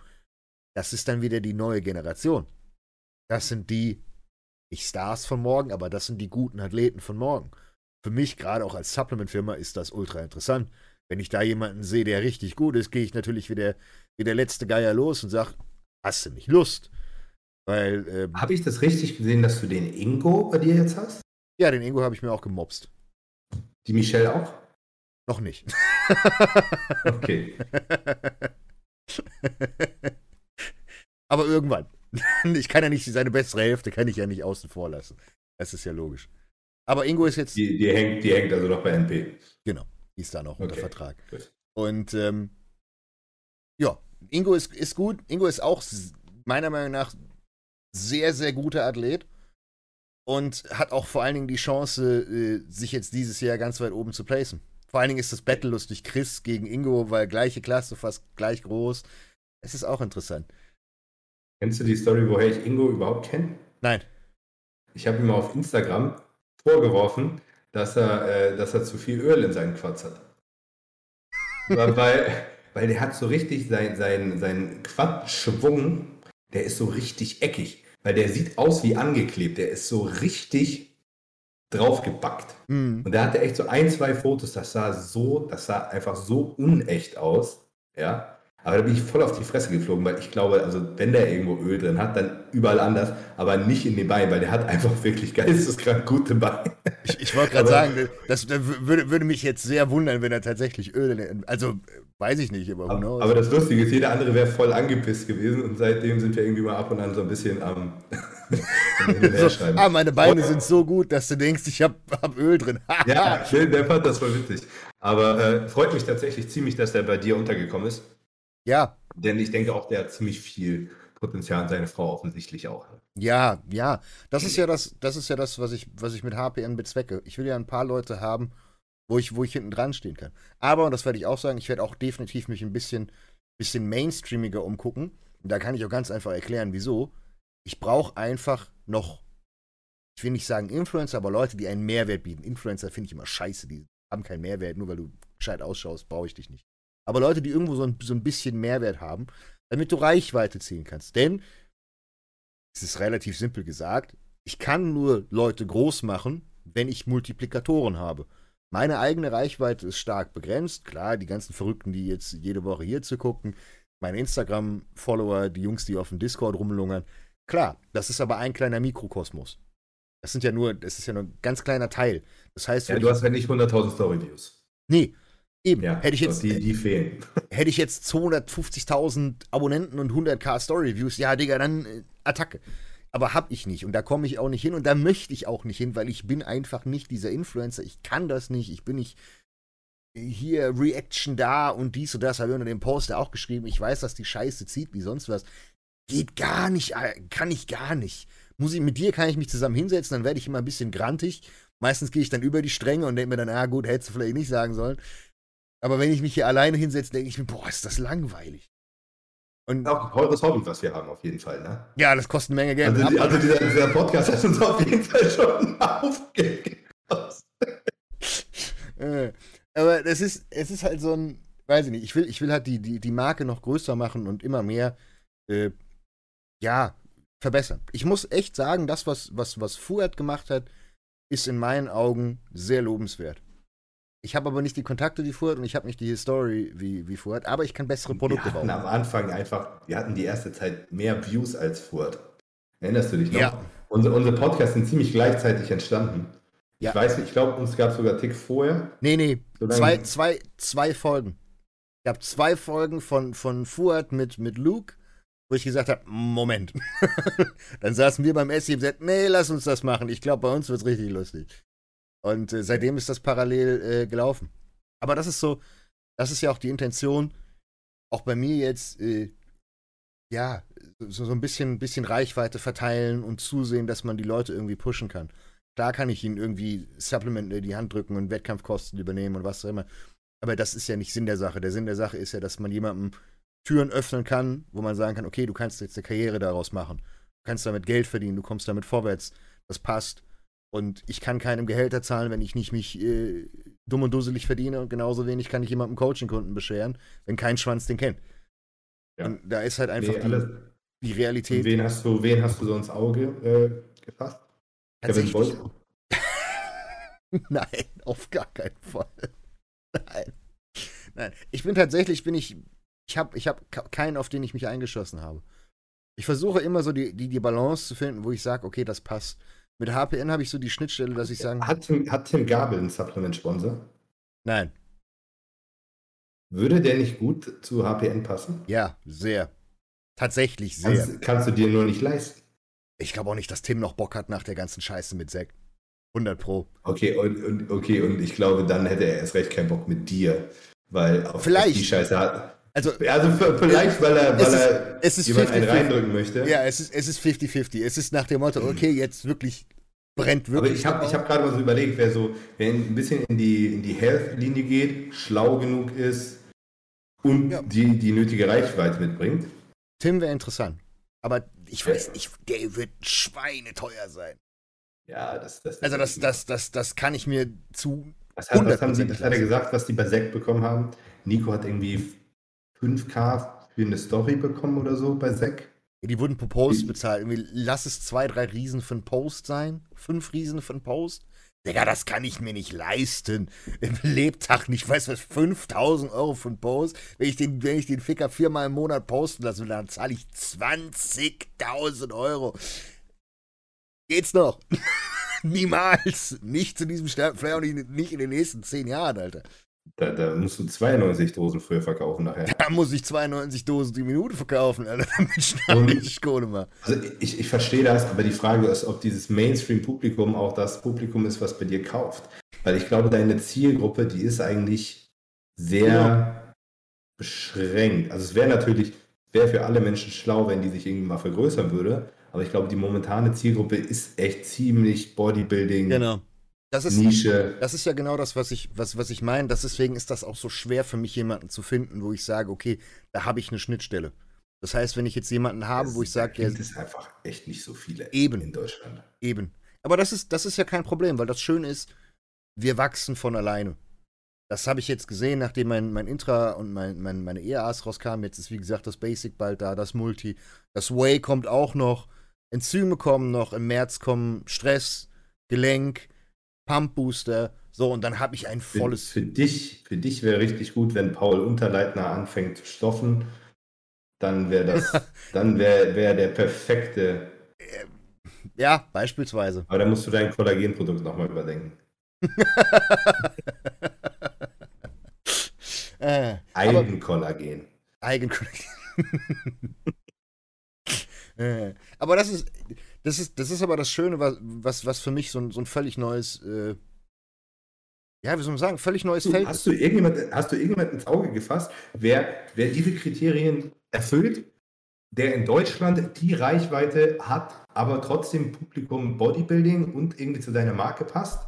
das ist dann wieder die neue Generation. Das sind die, nicht Stars von morgen, aber das sind die guten Athleten von morgen. Für mich, gerade auch als Supplement-Firma, ist das ultra interessant. Wenn ich da jemanden sehe, der richtig gut ist, gehe ich natürlich wie der, wie der letzte Geier los und sage, hast du nicht Lust? Weil. Ähm, habe ich das richtig gesehen, dass du den Ingo bei dir jetzt hast? Ja, den Ingo habe ich mir auch gemobst. Die Michelle auch? Noch nicht. okay. Aber irgendwann. Ich kann ja nicht seine bessere Hälfte, kann ich ja nicht außen vor lassen. Das ist ja logisch. Aber Ingo ist jetzt. Die, die, hängt, die hängt also noch bei NP. Genau, die ist da noch okay. unter Vertrag. Gut. Und ähm, ja, Ingo ist, ist gut. Ingo ist auch meiner Meinung nach sehr, sehr guter Athlet und hat auch vor allen Dingen die Chance, äh, sich jetzt dieses Jahr ganz weit oben zu placen. Vor allen Dingen ist das Battle lustig. Chris gegen Ingo, weil gleiche Klasse, fast gleich groß. Es ist auch interessant. Kennst du die Story, woher ich Ingo überhaupt kenne? Nein. Ich habe ihm auf Instagram vorgeworfen, dass er, äh, dass er zu viel Öl in seinen Quads hat. weil, weil der hat so richtig sein, sein, sein Quad-Schwung, der ist so richtig eckig. Weil der sieht aus wie angeklebt. Der ist so richtig draufgebackt. Mhm. Und da hatte echt so ein, zwei Fotos, das sah so, das sah einfach so unecht aus. Ja. Aber da bin ich voll auf die Fresse geflogen, weil ich glaube, also wenn der irgendwo Öl drin hat, dann überall anders, aber nicht in den Beinen, weil der hat einfach wirklich geisteskrank gute Beine. Ich, ich wollte gerade sagen, das, das würde, würde, mich jetzt sehr wundern, wenn er tatsächlich Öl, also weiß ich nicht, aber aber, aber das Lustige ist, jeder andere wäre voll angepisst gewesen und seitdem sind wir irgendwie mal ab und an so ein bisschen am so, Ah, meine Beine sind so gut, dass du denkst, ich habe hab Öl drin. ja, der fand das voll witzig. Aber äh, freut mich tatsächlich ziemlich, dass der bei dir untergekommen ist. Ja. Denn ich denke auch, der hat ziemlich viel Potenzial, seine Frau offensichtlich auch. Ja, ja. Das ist ja das, das ist ja das, was ich, was ich mit HPN bezwecke. Ich will ja ein paar Leute haben, wo ich, wo ich hinten dran stehen kann. Aber, und das werde ich auch sagen, ich werde auch definitiv mich ein bisschen, bisschen mainstreamiger umgucken. Da kann ich auch ganz einfach erklären, wieso. Ich brauche einfach noch, ich will nicht sagen Influencer, aber Leute, die einen Mehrwert bieten. Influencer finde ich immer scheiße, die haben keinen Mehrwert, nur weil du gescheit ausschaust, brauche ich dich nicht aber Leute, die irgendwo so ein, so ein bisschen Mehrwert haben, damit du Reichweite ziehen kannst. Denn, es ist relativ simpel gesagt, ich kann nur Leute groß machen, wenn ich Multiplikatoren habe. Meine eigene Reichweite ist stark begrenzt. Klar, die ganzen Verrückten, die jetzt jede Woche hier zu gucken, meine Instagram-Follower, die Jungs, die auf dem Discord rumlungern. Klar, das ist aber ein kleiner Mikrokosmos. Das sind ja nur, das ist ja nur ein ganz kleiner Teil. Das heißt, ja, du hast ja nicht 100.000 Story-Views. Nee, Eben, ja, hätte ich jetzt. Die, die fehlen. Hätte ich jetzt 250.000 Abonnenten und 100k Story-Views, ja, Digga, dann äh, Attacke. Aber hab ich nicht und da komme ich auch nicht hin und da möchte ich auch nicht hin, weil ich bin einfach nicht dieser Influencer. Ich kann das nicht. Ich bin nicht hier Reaction da und dies und das. Habe ich unter dem Poster auch geschrieben. Ich weiß, dass die Scheiße zieht wie sonst was. Geht gar nicht, äh, kann ich gar nicht. Muss ich, mit dir kann ich mich zusammen hinsetzen, dann werde ich immer ein bisschen grantig. Meistens gehe ich dann über die Stränge und denke mir dann, ah gut, hättest du vielleicht nicht sagen sollen. Aber wenn ich mich hier alleine hinsetze, denke ich mir, boah, ist das langweilig. Und auch ein teures Hobby, was wir haben, auf jeden Fall. Ne? Ja, das kostet eine Menge Geld. Also, die, also dieser, dieser, Podcast hat uns auf jeden Fall schon aufgekostet. Äh, aber das ist, es ist halt so ein, weiß ich nicht, ich will, ich will halt die, die, die Marke noch größer machen und immer mehr, äh, ja, verbessern. Ich muss echt sagen, das, was, was, was Fuad gemacht hat, ist in meinen Augen sehr lobenswert. Ich habe aber nicht die Kontakte wie Furt und ich habe nicht die History wie, wie Furt, aber ich kann bessere Produkte wir hatten bauen. am Anfang einfach, wir hatten die erste Zeit mehr Views als Furt. Erinnerst du dich noch? Ja. Unsere, unsere Podcasts sind ziemlich gleichzeitig entstanden. Ja. Ich weiß nicht, ich glaube, uns gab es sogar Tick vorher. Nee, nee, zwei, zwei, zwei Folgen. Ich habe zwei Folgen von, von Fuad mit, mit Luke, wo ich gesagt habe, Moment. Dann saßen wir beim Essen und gesagt, nee, lass uns das machen. Ich glaube, bei uns wird es richtig lustig. Und äh, seitdem ist das parallel äh, gelaufen. Aber das ist so, das ist ja auch die Intention, auch bei mir jetzt, äh, ja, so, so ein bisschen, bisschen Reichweite verteilen und zusehen, dass man die Leute irgendwie pushen kann. Klar kann ich ihnen irgendwie Supplement in die Hand drücken und Wettkampfkosten übernehmen und was auch immer. Aber das ist ja nicht Sinn der Sache. Der Sinn der Sache ist ja, dass man jemandem Türen öffnen kann, wo man sagen kann, okay, du kannst jetzt eine Karriere daraus machen. Du kannst damit Geld verdienen, du kommst damit vorwärts. Das passt. Und ich kann keinem Gehälter zahlen, wenn ich nicht mich äh, dumm und dusselig verdiene. Und genauso wenig kann ich jemandem Coaching-Kunden bescheren, wenn kein Schwanz den kennt. Ja. Und da ist halt einfach nee, die, die, Realität. Wen hast du, wen hast du so ins Auge äh, gefasst? Kevin Bolt? Nein, auf gar keinen Fall. Nein. Nein. Ich bin tatsächlich, bin ich, ich habe ich hab keinen, auf den ich mich eingeschossen habe. Ich versuche immer so die, die, die Balance zu finden, wo ich sage, okay, das passt. Mit HPN habe ich so die Schnittstelle, dass ich sagen. Hat Tim, hat Tim Gabel einen Supplement-Sponsor? Nein. Würde der nicht gut zu HPN passen? Ja, sehr. Tatsächlich sehr. Kannst, kannst du dir nur nicht leisten. Ich glaube auch nicht, dass Tim noch Bock hat nach der ganzen Scheiße mit Zack. 100 Pro. Okay, und, und, okay, und ich glaube, dann hätte er erst recht keinen Bock mit dir. Weil auf vielleicht. die Scheiße hat. Also, also vielleicht, weil er, weil er es ist jemand 50, einen reindrücken möchte. Ja, es ist 50-50. Es, ist es ist nach dem Motto, okay, jetzt wirklich brennt wirklich. Aber ich habe hab gerade mal so überlegt, wer so, wer ein bisschen in die, in die Health-Linie geht, schlau genug ist und ja. die, die nötige Reichweite mitbringt. Tim wäre interessant. Aber ich weiß nicht, der wird schweineteuer sein. Ja, das, das Also das, das, das, das kann ich mir zu. Was hat, was haben Sie, das hat er gesagt, was die bei Sekt bekommen haben? Nico hat irgendwie 5K für eine Story bekommen oder so bei Sek. Die wurden pro Post bezahlt. Irgendwie, lass es zwei, drei Riesen für einen Post sein. Fünf Riesen für einen Post. Digga, das kann ich mir nicht leisten. Im Lebtag nicht, weiß was, 5000 Euro für einen Post. Wenn ich den, wenn ich den Ficker viermal im Monat posten lasse, dann zahle ich 20.000 Euro. Geht's noch? Niemals. Nicht zu diesem Stern, vielleicht auch nicht, nicht in den nächsten zehn Jahren, Alter. Da, da, musst du 92 Dosen früher verkaufen nachher. Da muss ich 92 Dosen die Minute verkaufen, Alter, damit ich Kohle mache. Also ich, ich verstehe das, aber die Frage ist, ob dieses Mainstream-Publikum auch das Publikum ist, was bei dir kauft. Weil ich glaube, deine Zielgruppe, die ist eigentlich sehr ja. beschränkt. Also es wäre natürlich, wäre für alle Menschen schlau, wenn die sich irgendwie mal vergrößern würde. Aber ich glaube, die momentane Zielgruppe ist echt ziemlich Bodybuilding. Genau. Das ist, Nische. Das ist ja genau das, was ich, was, was ich meine. Deswegen ist das auch so schwer für mich, jemanden zu finden, wo ich sage, okay, da habe ich eine Schnittstelle. Das heißt, wenn ich jetzt jemanden habe, das wo ich sage, gibt es einfach echt nicht so viele eben, in Deutschland. Eben. Aber das ist, das ist ja kein Problem, weil das Schöne ist, wir wachsen von alleine. Das habe ich jetzt gesehen, nachdem mein, mein Intra und mein, mein, meine EAs rauskamen. Jetzt ist, wie gesagt, das Basic bald da, das Multi. Das Way kommt auch noch. Enzyme kommen noch. Im März kommen Stress, Gelenk, Pump Booster. So, und dann habe ich ein volles. Für, für dich, für dich wäre richtig gut, wenn Paul Unterleitner anfängt zu stoffen. Dann wäre das, dann wäre wär der perfekte. Ja, beispielsweise. Aber dann musst du dein Kollagenprodukt nochmal überdenken. äh, Eigenkollagen. Eigenkollagen. äh, aber das ist, das ist, das ist aber das Schöne, was, was, was für mich so ein, so ein völlig neues, äh, ja, wie soll man sagen, völlig neues du, Feld hast Du irgendjemand, hast du irgendjemand ins Auge gefasst, wer, wer diese Kriterien erfüllt, der in Deutschland die Reichweite hat, aber trotzdem Publikum Bodybuilding und irgendwie zu deiner Marke passt?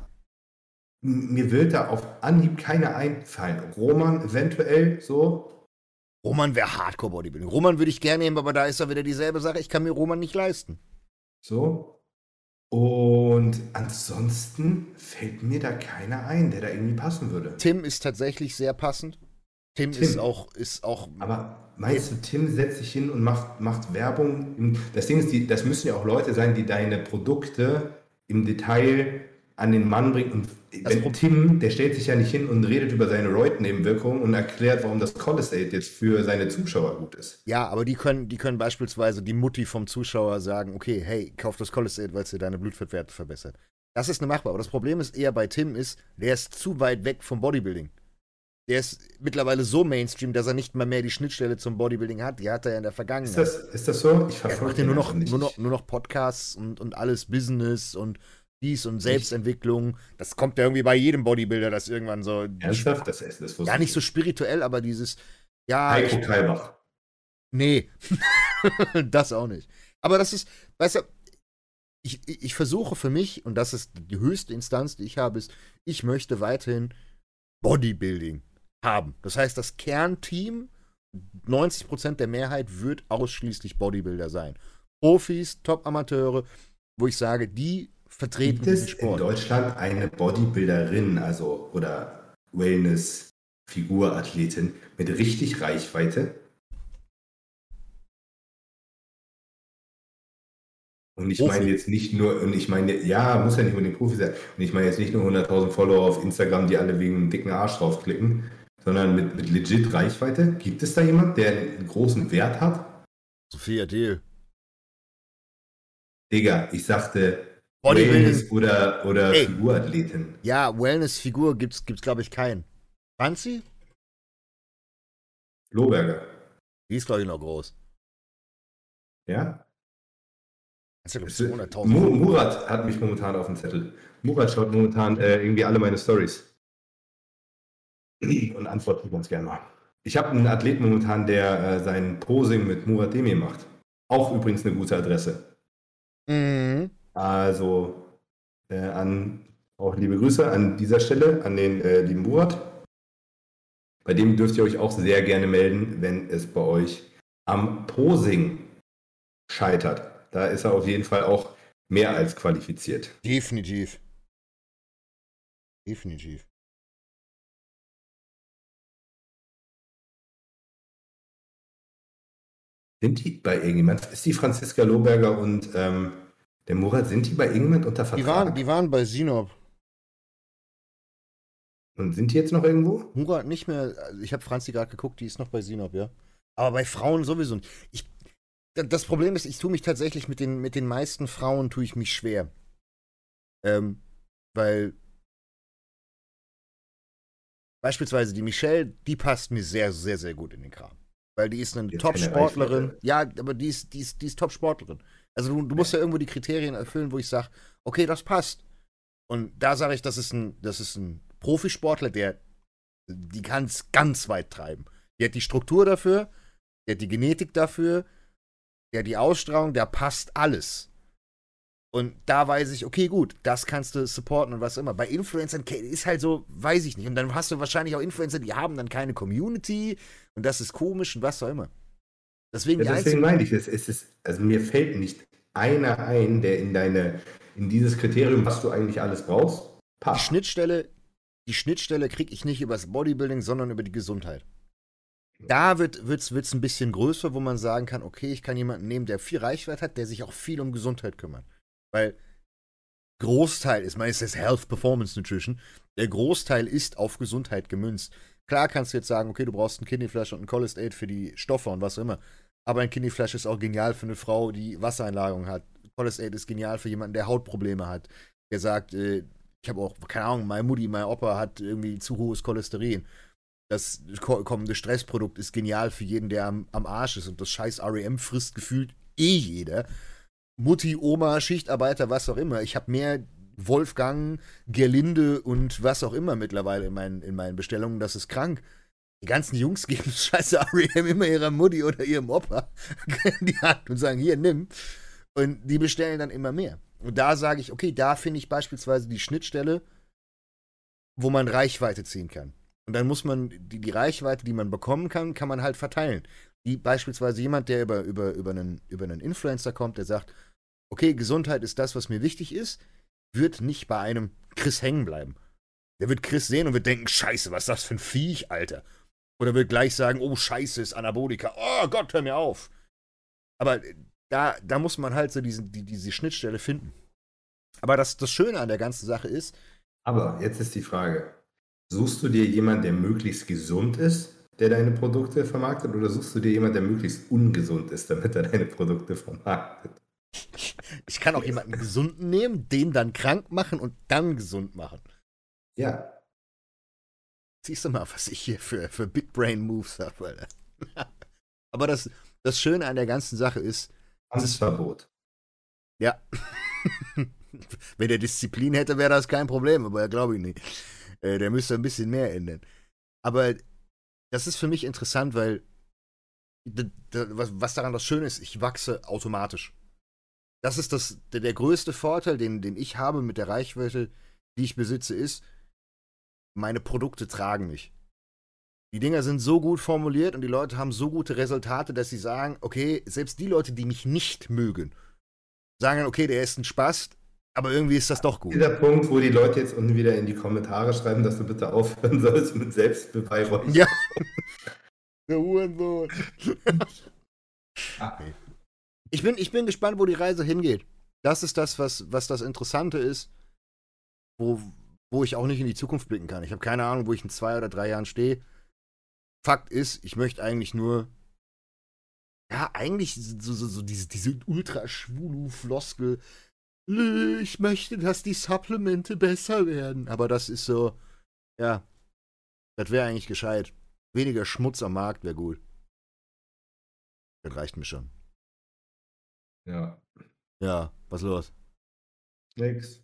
Mir wird da auf Anhieb keiner einfallen. Roman eventuell so, Roman wäre Hardcore-Bodybuilding. Roman würde ich gerne nehmen, aber da ist ja wieder dieselbe Sache. Ich kann mir Roman nicht leisten. So. Und ansonsten fällt mir da keiner ein, der da irgendwie passen würde. Tim ist tatsächlich sehr passend. Tim, Tim. ist auch, ist auch. Aber meinst du, Tim setzt sich hin und macht, macht Werbung? Das Ding ist, die, das müssen ja auch Leute sein, die deine Produkte im Detail an den Mann bringt. Und wenn Tim, der stellt sich ja nicht hin und redet über seine Reut-Nebenwirkungen und erklärt, warum das Cholesterol jetzt für seine Zuschauer gut ist. Ja, aber die können, die können beispielsweise die Mutti vom Zuschauer sagen, okay, hey, kauf das Cholesterol, weil es dir deine Blutfettwerte verbessert. Das ist eine machbar. Aber das Problem ist eher bei Tim ist, der ist zu weit weg vom Bodybuilding. der ist mittlerweile so Mainstream, dass er nicht mal mehr die Schnittstelle zum Bodybuilding hat. Die hat er ja in der Vergangenheit. Ist das, ist das so? Ich er verfolge macht ja nur noch, nicht. nur, noch, nur noch Podcasts und, und alles Business und dies und Selbstentwicklung. Das kommt ja irgendwie bei jedem Bodybuilder, das irgendwann so. Ernsthaft? Das, das wusste Gar nicht ich so spirituell, aber dieses. Ja, Heiko Kalbach. Nee, das auch nicht. Aber das ist, weißt du, ich, ich ich versuche für mich, und das ist die höchste Instanz, die ich habe, ist, ich möchte weiterhin Bodybuilding haben. Das heißt, das Kernteam, 90% der Mehrheit wird ausschließlich Bodybuilder sein. Profis, Top-Amateure, wo ich sage, die vertreten Gibt es in. Deutschland eine Bodybuilderin, also oder Wellness-Figurathletin mit richtig Reichweite? Und ich meine jetzt nicht nur, und ich meine, ja, muss ja nicht unbedingt Profi sein, und ich meine jetzt nicht nur 100.000 Follower auf Instagram, die alle wegen einem dicken Arsch draufklicken, sondern mit, mit legit Reichweite. Gibt es da jemand, der einen großen Wert hat? Sophia Deal. Digga, ich sagte Bodybuilding. Wellness oder, oder Ey. Figurathletin. Ja, Wellness-Figur gibt's, gibt's glaube ich, keinen. Franzi? Lohberger. Die ist, glaube ich, noch groß. Ja? Das ist ja, ich, 200.000. Mu- Murat hat mich momentan auf dem Zettel. Murat schaut momentan äh, irgendwie alle meine Stories. Und antwortet ganz gerne mal. Ich habe einen Athleten momentan, der äh, sein Posing mit Murat Demir macht. Auch übrigens eine gute Adresse. Mhm. Also äh, an auch liebe Grüße an dieser Stelle an den äh, lieben Murat. Bei dem dürft ihr euch auch sehr gerne melden, wenn es bei euch am Posing scheitert. Da ist er auf jeden Fall auch mehr als qualifiziert. Definitiv. Definitiv. Sind die bei irgendjemand? Ist die Franziska Lohberger und ähm, der Murat, sind die bei irgendjemand unter Vertrag? Die waren, die waren bei Sinop. und sind die jetzt noch irgendwo? Murat nicht mehr. Also ich habe Franzi gerade geguckt, die ist noch bei Sinop, ja. Aber bei Frauen sowieso nicht. Ich, da- das Problem ist, ich tue mich tatsächlich mit den, mit den meisten Frauen tue ich mich schwer. Ähm, weil beispielsweise die Michelle, die passt mir sehr, sehr, sehr gut in den Kram. Weil die ist eine Top-Sportlerin. Reichweite. Ja, aber die ist, die ist, die ist Top-Sportlerin. Also du, du musst ja irgendwo die Kriterien erfüllen, wo ich sage, okay, das passt. Und da sage ich, das ist ein, das ist ein Profisportler, der die kann es ganz weit treiben. Der hat die Struktur dafür, der hat die Genetik dafür, der hat die Ausstrahlung, der passt alles. Und da weiß ich, okay, gut, das kannst du supporten und was immer. Bei Influencern ist halt so, weiß ich nicht. Und dann hast du wahrscheinlich auch Influencer, die haben dann keine Community und das ist komisch und was auch immer. Deswegen die Ja, deswegen meine ich, es, es ist, also mir fällt nicht einer ein, der in deine, in dieses Kriterium, was du eigentlich alles brauchst, Die passt. Schnittstelle, die Schnittstelle kriege ich nicht übers Bodybuilding, sondern über die Gesundheit. Da wird es wird's, wird's ein bisschen größer, wo man sagen kann, okay, ich kann jemanden nehmen, der viel Reichweite hat, der sich auch viel um Gesundheit kümmert. Weil Großteil ist, meistens Health Performance Nutrition, der Großteil ist auf Gesundheit gemünzt. Klar kannst du jetzt sagen, okay, du brauchst einen Kidney Flash und einen Cholest Aid für die Stoffe und was auch immer. Aber ein Kidney Flash ist auch genial für eine Frau, die Wassereinlagerung hat. Cholest Aid ist genial für jemanden, der Hautprobleme hat. Der sagt, äh, ich habe auch, keine Ahnung, meine Mutti, mein Opa hat irgendwie zu hohes Cholesterin. Das ko- kommende Stressprodukt ist genial für jeden, der am, am Arsch ist. Und das scheiß REM frisst gefühlt eh jeder. Mutti, Oma, Schichtarbeiter, was auch immer. Ich habe mehr Wolfgang, Gerlinde und was auch immer mittlerweile in meinen, in meinen Bestellungen. Das ist krank. Die ganzen Jungs geben scheiße REM immer ihrer Mutti oder ihrem Opa in die Hand und sagen, hier, nimm. Und die bestellen dann immer mehr. Und da sage ich, okay, da finde ich beispielsweise die Schnittstelle, wo man Reichweite ziehen kann. Und dann muss man die, die Reichweite, die man bekommen kann, kann man halt verteilen. Wie beispielsweise jemand, der über, über, über, einen, über einen Influencer kommt, der sagt, okay, Gesundheit ist das, was mir wichtig ist, wird nicht bei einem Chris hängen bleiben. Der wird Chris sehen und wird denken, scheiße, was ist das für ein Viech, Alter. Oder wird gleich sagen, oh, scheiße, ist Anabolika. Oh Gott, hör mir auf. Aber da, da muss man halt so diesen, die, diese Schnittstelle finden. Aber das, das Schöne an der ganzen Sache ist, Aber jetzt ist die Frage: Suchst du dir jemanden, der möglichst gesund ist, der deine Produkte vermarktet, oder suchst du dir jemanden, der möglichst ungesund ist, damit er deine Produkte vermarktet? ich kann auch jemanden gesunden nehmen, den dann krank machen und dann gesund machen. Ja. Siehst du mal, was ich hier für, für Big Brain Moves habe. Aber das, das Schöne an der ganzen Sache ist. Tanzverbot. Ja. Wenn er Disziplin hätte, wäre das kein Problem, aber glaube ich nicht. Äh, der müsste ein bisschen mehr ändern. Aber das ist für mich interessant, weil was daran das Schöne ist, ich wachse automatisch. Das ist das, der, der größte Vorteil, den, den ich habe mit der Reichweite, die ich besitze, ist, meine Produkte tragen mich. Die Dinger sind so gut formuliert und die Leute haben so gute Resultate, dass sie sagen, okay, selbst die Leute, die mich nicht mögen, sagen, okay, der ist ein Spaß, aber irgendwie ist das doch gut. Dieser Punkt, wo die Leute jetzt unten wieder in die Kommentare schreiben, dass du bitte aufhören sollst mit Selbstbeweihräucherung. Ja. Der Hurensohn. Ah. Ich bin, ich bin gespannt, wo die Reise hingeht. Das ist das, was, was das Interessante ist, wo, wo ich auch nicht in die Zukunft blicken kann. Ich habe keine Ahnung, wo ich in zwei oder drei Jahren stehe. Fakt ist, ich möchte eigentlich nur, ja, eigentlich so, so, so diese, diese ultra-schwulu-Floskel, ich möchte, dass die Supplemente besser werden. Aber das ist so, ja, das wäre eigentlich gescheit. Weniger Schmutz am Markt wäre gut. Das reicht mir schon. Ja. Ja, was los? Nix.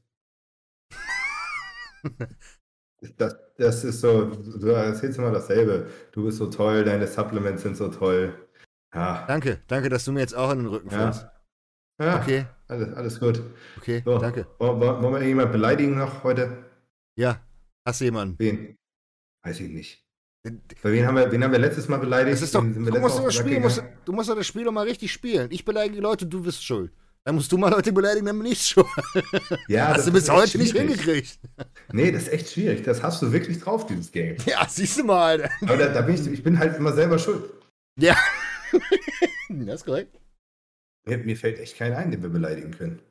Das, das ist so, du erzählst immer dasselbe. Du bist so toll, deine Supplements sind so toll. Ja. Danke, danke, dass du mir jetzt auch in den Rücken fällst. Ja. ja. Okay. Alles, alles gut. Okay, so, danke. Wollen, wollen wir irgendjemanden beleidigen noch heute? Ja, hast du jemanden? Wen? Weiß ich nicht. Bei wen haben, wir, wen haben wir letztes Mal beleidigt? Das ist doch, du, musst das Spiel, musst, du musst das Spiel doch mal richtig spielen. Ich beleidige die Leute, du bist schuld. Dann musst du mal Leute beleidigen, dann bin ich schuld. Ja, hast du bis heute schwierig. nicht hingekriegt. Nee, das ist echt schwierig. Das hast du wirklich drauf, dieses Game. Ja, siehst du mal. Aber da, da bin ich, ich bin halt immer selber schuld. Ja. das ist korrekt. Mir, mir, fällt echt keiner ein, den wir beleidigen können.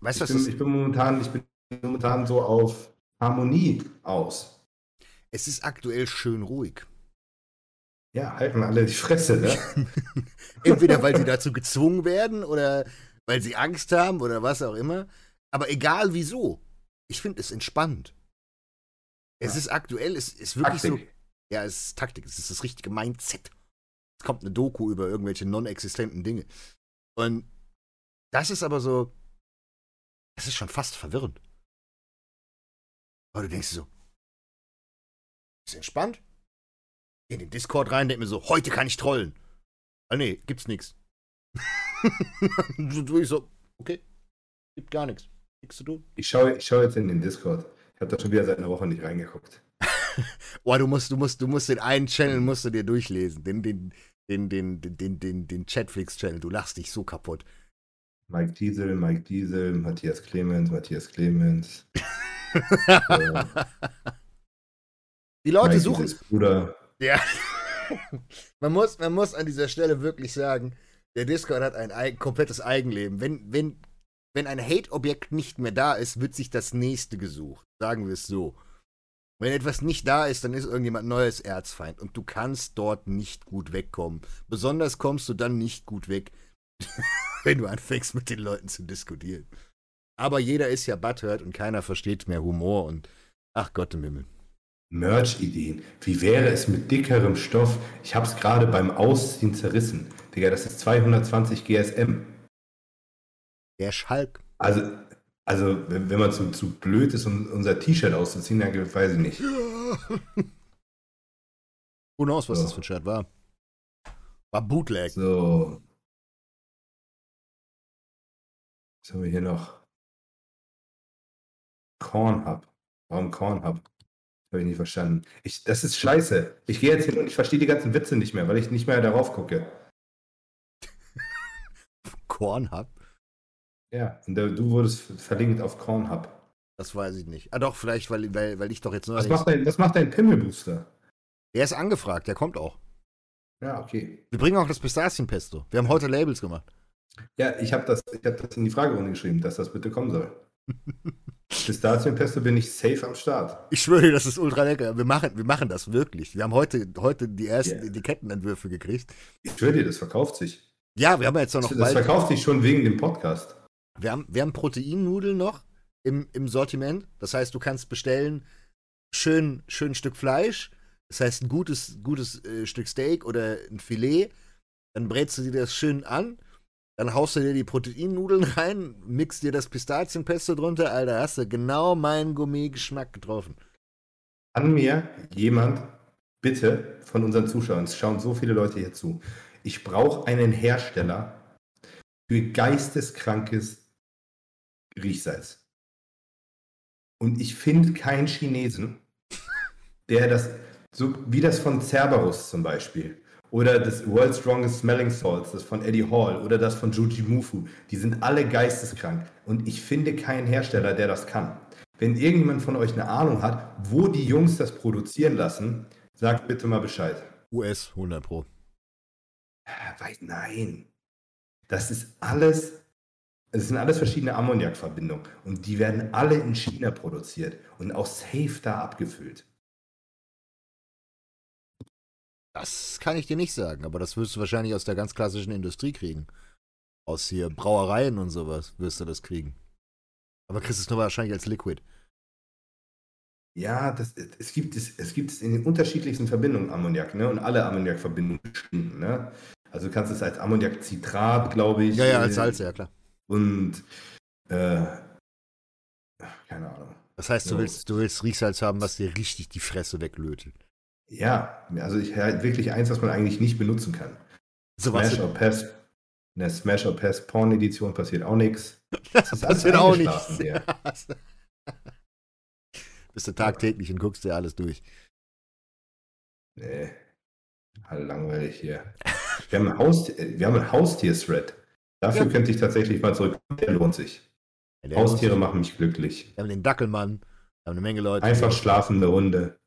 Weißt du, was ich bin momentan, ich bin momentan so auf Harmonie aus. Es ist aktuell schön ruhig. Ja, halten alle die Fresse, ne? Entweder weil sie dazu gezwungen werden oder weil sie Angst haben oder was auch immer. Aber egal wieso, ich finde es entspannt. Es ja. ist aktuell, es ist wirklich Taktik. so. Ja, es ist Taktik, es ist das richtige Mindset. Es kommt eine Doku über irgendwelche non-existenten Dinge. Und das ist aber so, das ist schon fast verwirrend. Aber du denkst so, ist entspannt. In den Discord rein, denk mir so, heute kann ich trollen. Ah nee, gibt's nix. so tue ich so, okay, gibt gar nichts. Nichts zu tun. Ich schaue ich schau jetzt in den Discord. Ich habe da schon wieder seit einer Woche nicht reingeguckt. Boah, du musst, du musst, du musst den einen Channel musst du dir durchlesen. Den, den, den, den, den, den, den Chatflix-Channel. Du lachst dich so kaputt. Mike Diesel, Mike Diesel, Matthias Clemens, Matthias Clemens. äh, die Leute suchen. Bruder. Ja. man, muss, man muss an dieser Stelle wirklich sagen, der Discord hat ein, komplettes Eigenleben. Wenn, wenn, wenn ein Hate-Objekt nicht mehr da ist, wird sich das nächste gesucht. Sagen wir es so. Wenn etwas nicht da ist, dann ist irgendjemand neues Erzfeind und du kannst dort nicht gut wegkommen. Besonders kommst du dann nicht gut weg, wenn du anfängst mit den Leuten zu diskutieren. Aber jeder ist ja butthurt und keiner versteht mehr Humor und ach Gott im Himmel. Merch-Ideen. Wie wäre es mit dickerem Stoff? Ich habe es gerade beim Ausziehen zerrissen. Digga, das ist 220 GSM. Der Schalk. Also, also wenn, wenn man zu, zu blöd ist, um unser T-Shirt auszuziehen, dann weiß ich nicht. Ja. Who knows, was so. das für ein Shirt war? War Bootleg. So. Was haben wir hier noch? Corn Hub. Warum Corn Hub? Habe ich nicht verstanden. Ich, das ist scheiße. Ich gehe jetzt hin und ich verstehe die ganzen Witze nicht mehr, weil ich nicht mehr darauf gucke. Cornhub? Ja, und du wurdest verlinkt auf Cornhub. Das weiß ich nicht. Ah doch, vielleicht, weil, weil, weil ich doch jetzt nur. Was macht, dein, was macht dein Pimmelbooster? Der ist angefragt, der kommt auch. Ja, okay. Wir bringen auch das Pistazienpesto. Wir haben heute Labels gemacht. Ja, ich habe das, hab das in die Fragerunde geschrieben, dass das bitte kommen soll. Pistazienpesto bin ich safe am Start. Ich schwöre dir, das ist ultra lecker. Wir machen, wir machen das wirklich. Wir haben heute, heute die ersten yeah. Etikettenentwürfe gekriegt. Ich schwöre dir, das verkauft sich. Ja, wir haben jetzt noch. Das, das verkauft sich schon wegen dem Podcast. Wir haben, wir haben Proteinnudeln noch im, im Sortiment. Das heißt, du kannst bestellen schön, schön Stück Fleisch, das heißt ein gutes, gutes äh, Stück Steak oder ein Filet, dann brätst du dir das schön an, dann haust du dir die Proteinnudeln rein, mixt dir das Pistazienpesto drunter, Alter, hast du genau meinen Gourmet-Geschmack getroffen. Kann mir jemand bitte von unseren Zuschauern, es schauen so viele Leute hier zu, ich brauche einen Hersteller für geisteskrankes Riechsalz. Und ich finde keinen Chinesen, der das, so wie das von Cerberus zum Beispiel, oder das World's Strongest Smelling Salts, das von Eddie Hall, oder das von Juji Mufu, die sind alle geisteskrank. Und ich finde keinen Hersteller, der das kann. Wenn irgendjemand von euch eine Ahnung hat, wo die Jungs das produzieren lassen, sagt bitte mal Bescheid. US 100 Pro. Nein. Das ist alles, es sind alles verschiedene Ammoniakverbindungen und die werden alle in China produziert und auch safe da abgefüllt. Das kann ich dir nicht sagen, aber das wirst du wahrscheinlich aus der ganz klassischen Industrie kriegen. Aus hier Brauereien und sowas wirst du das kriegen. Aber kriegst es nur wahrscheinlich als Liquid. Ja, das, es, gibt es, es gibt es in den unterschiedlichsten Verbindungen Ammoniak, ne? Und alle Ammoniakverbindungen bestimmen, ne? Also du kannst es als Ammoniakcitrat, glaube ich. Ja, ja, als Salz, ja klar. Und äh, keine Ahnung. Das heißt, du willst, du willst Riechsalz haben, was dir richtig die Fresse weglötet. Ja, also ich halt wirklich eins, was man eigentlich nicht benutzen kann. So Smash or Pass, in der Smash or Pass Porn Edition passiert auch nichts. Das passiert auch nichts. Bist du tagtäglich und guckst dir alles durch. Nee, halt langweilig hier. Wir haben ein, Haust wir haben ein Haustier-Thread. Dafür ja. könnte ich tatsächlich mal zurück. Der lohnt sich. Ja, Haustiere machen mich glücklich. Wir haben den Dackelmann. Wir haben eine Menge Leute. Einfach schlafende Hunde.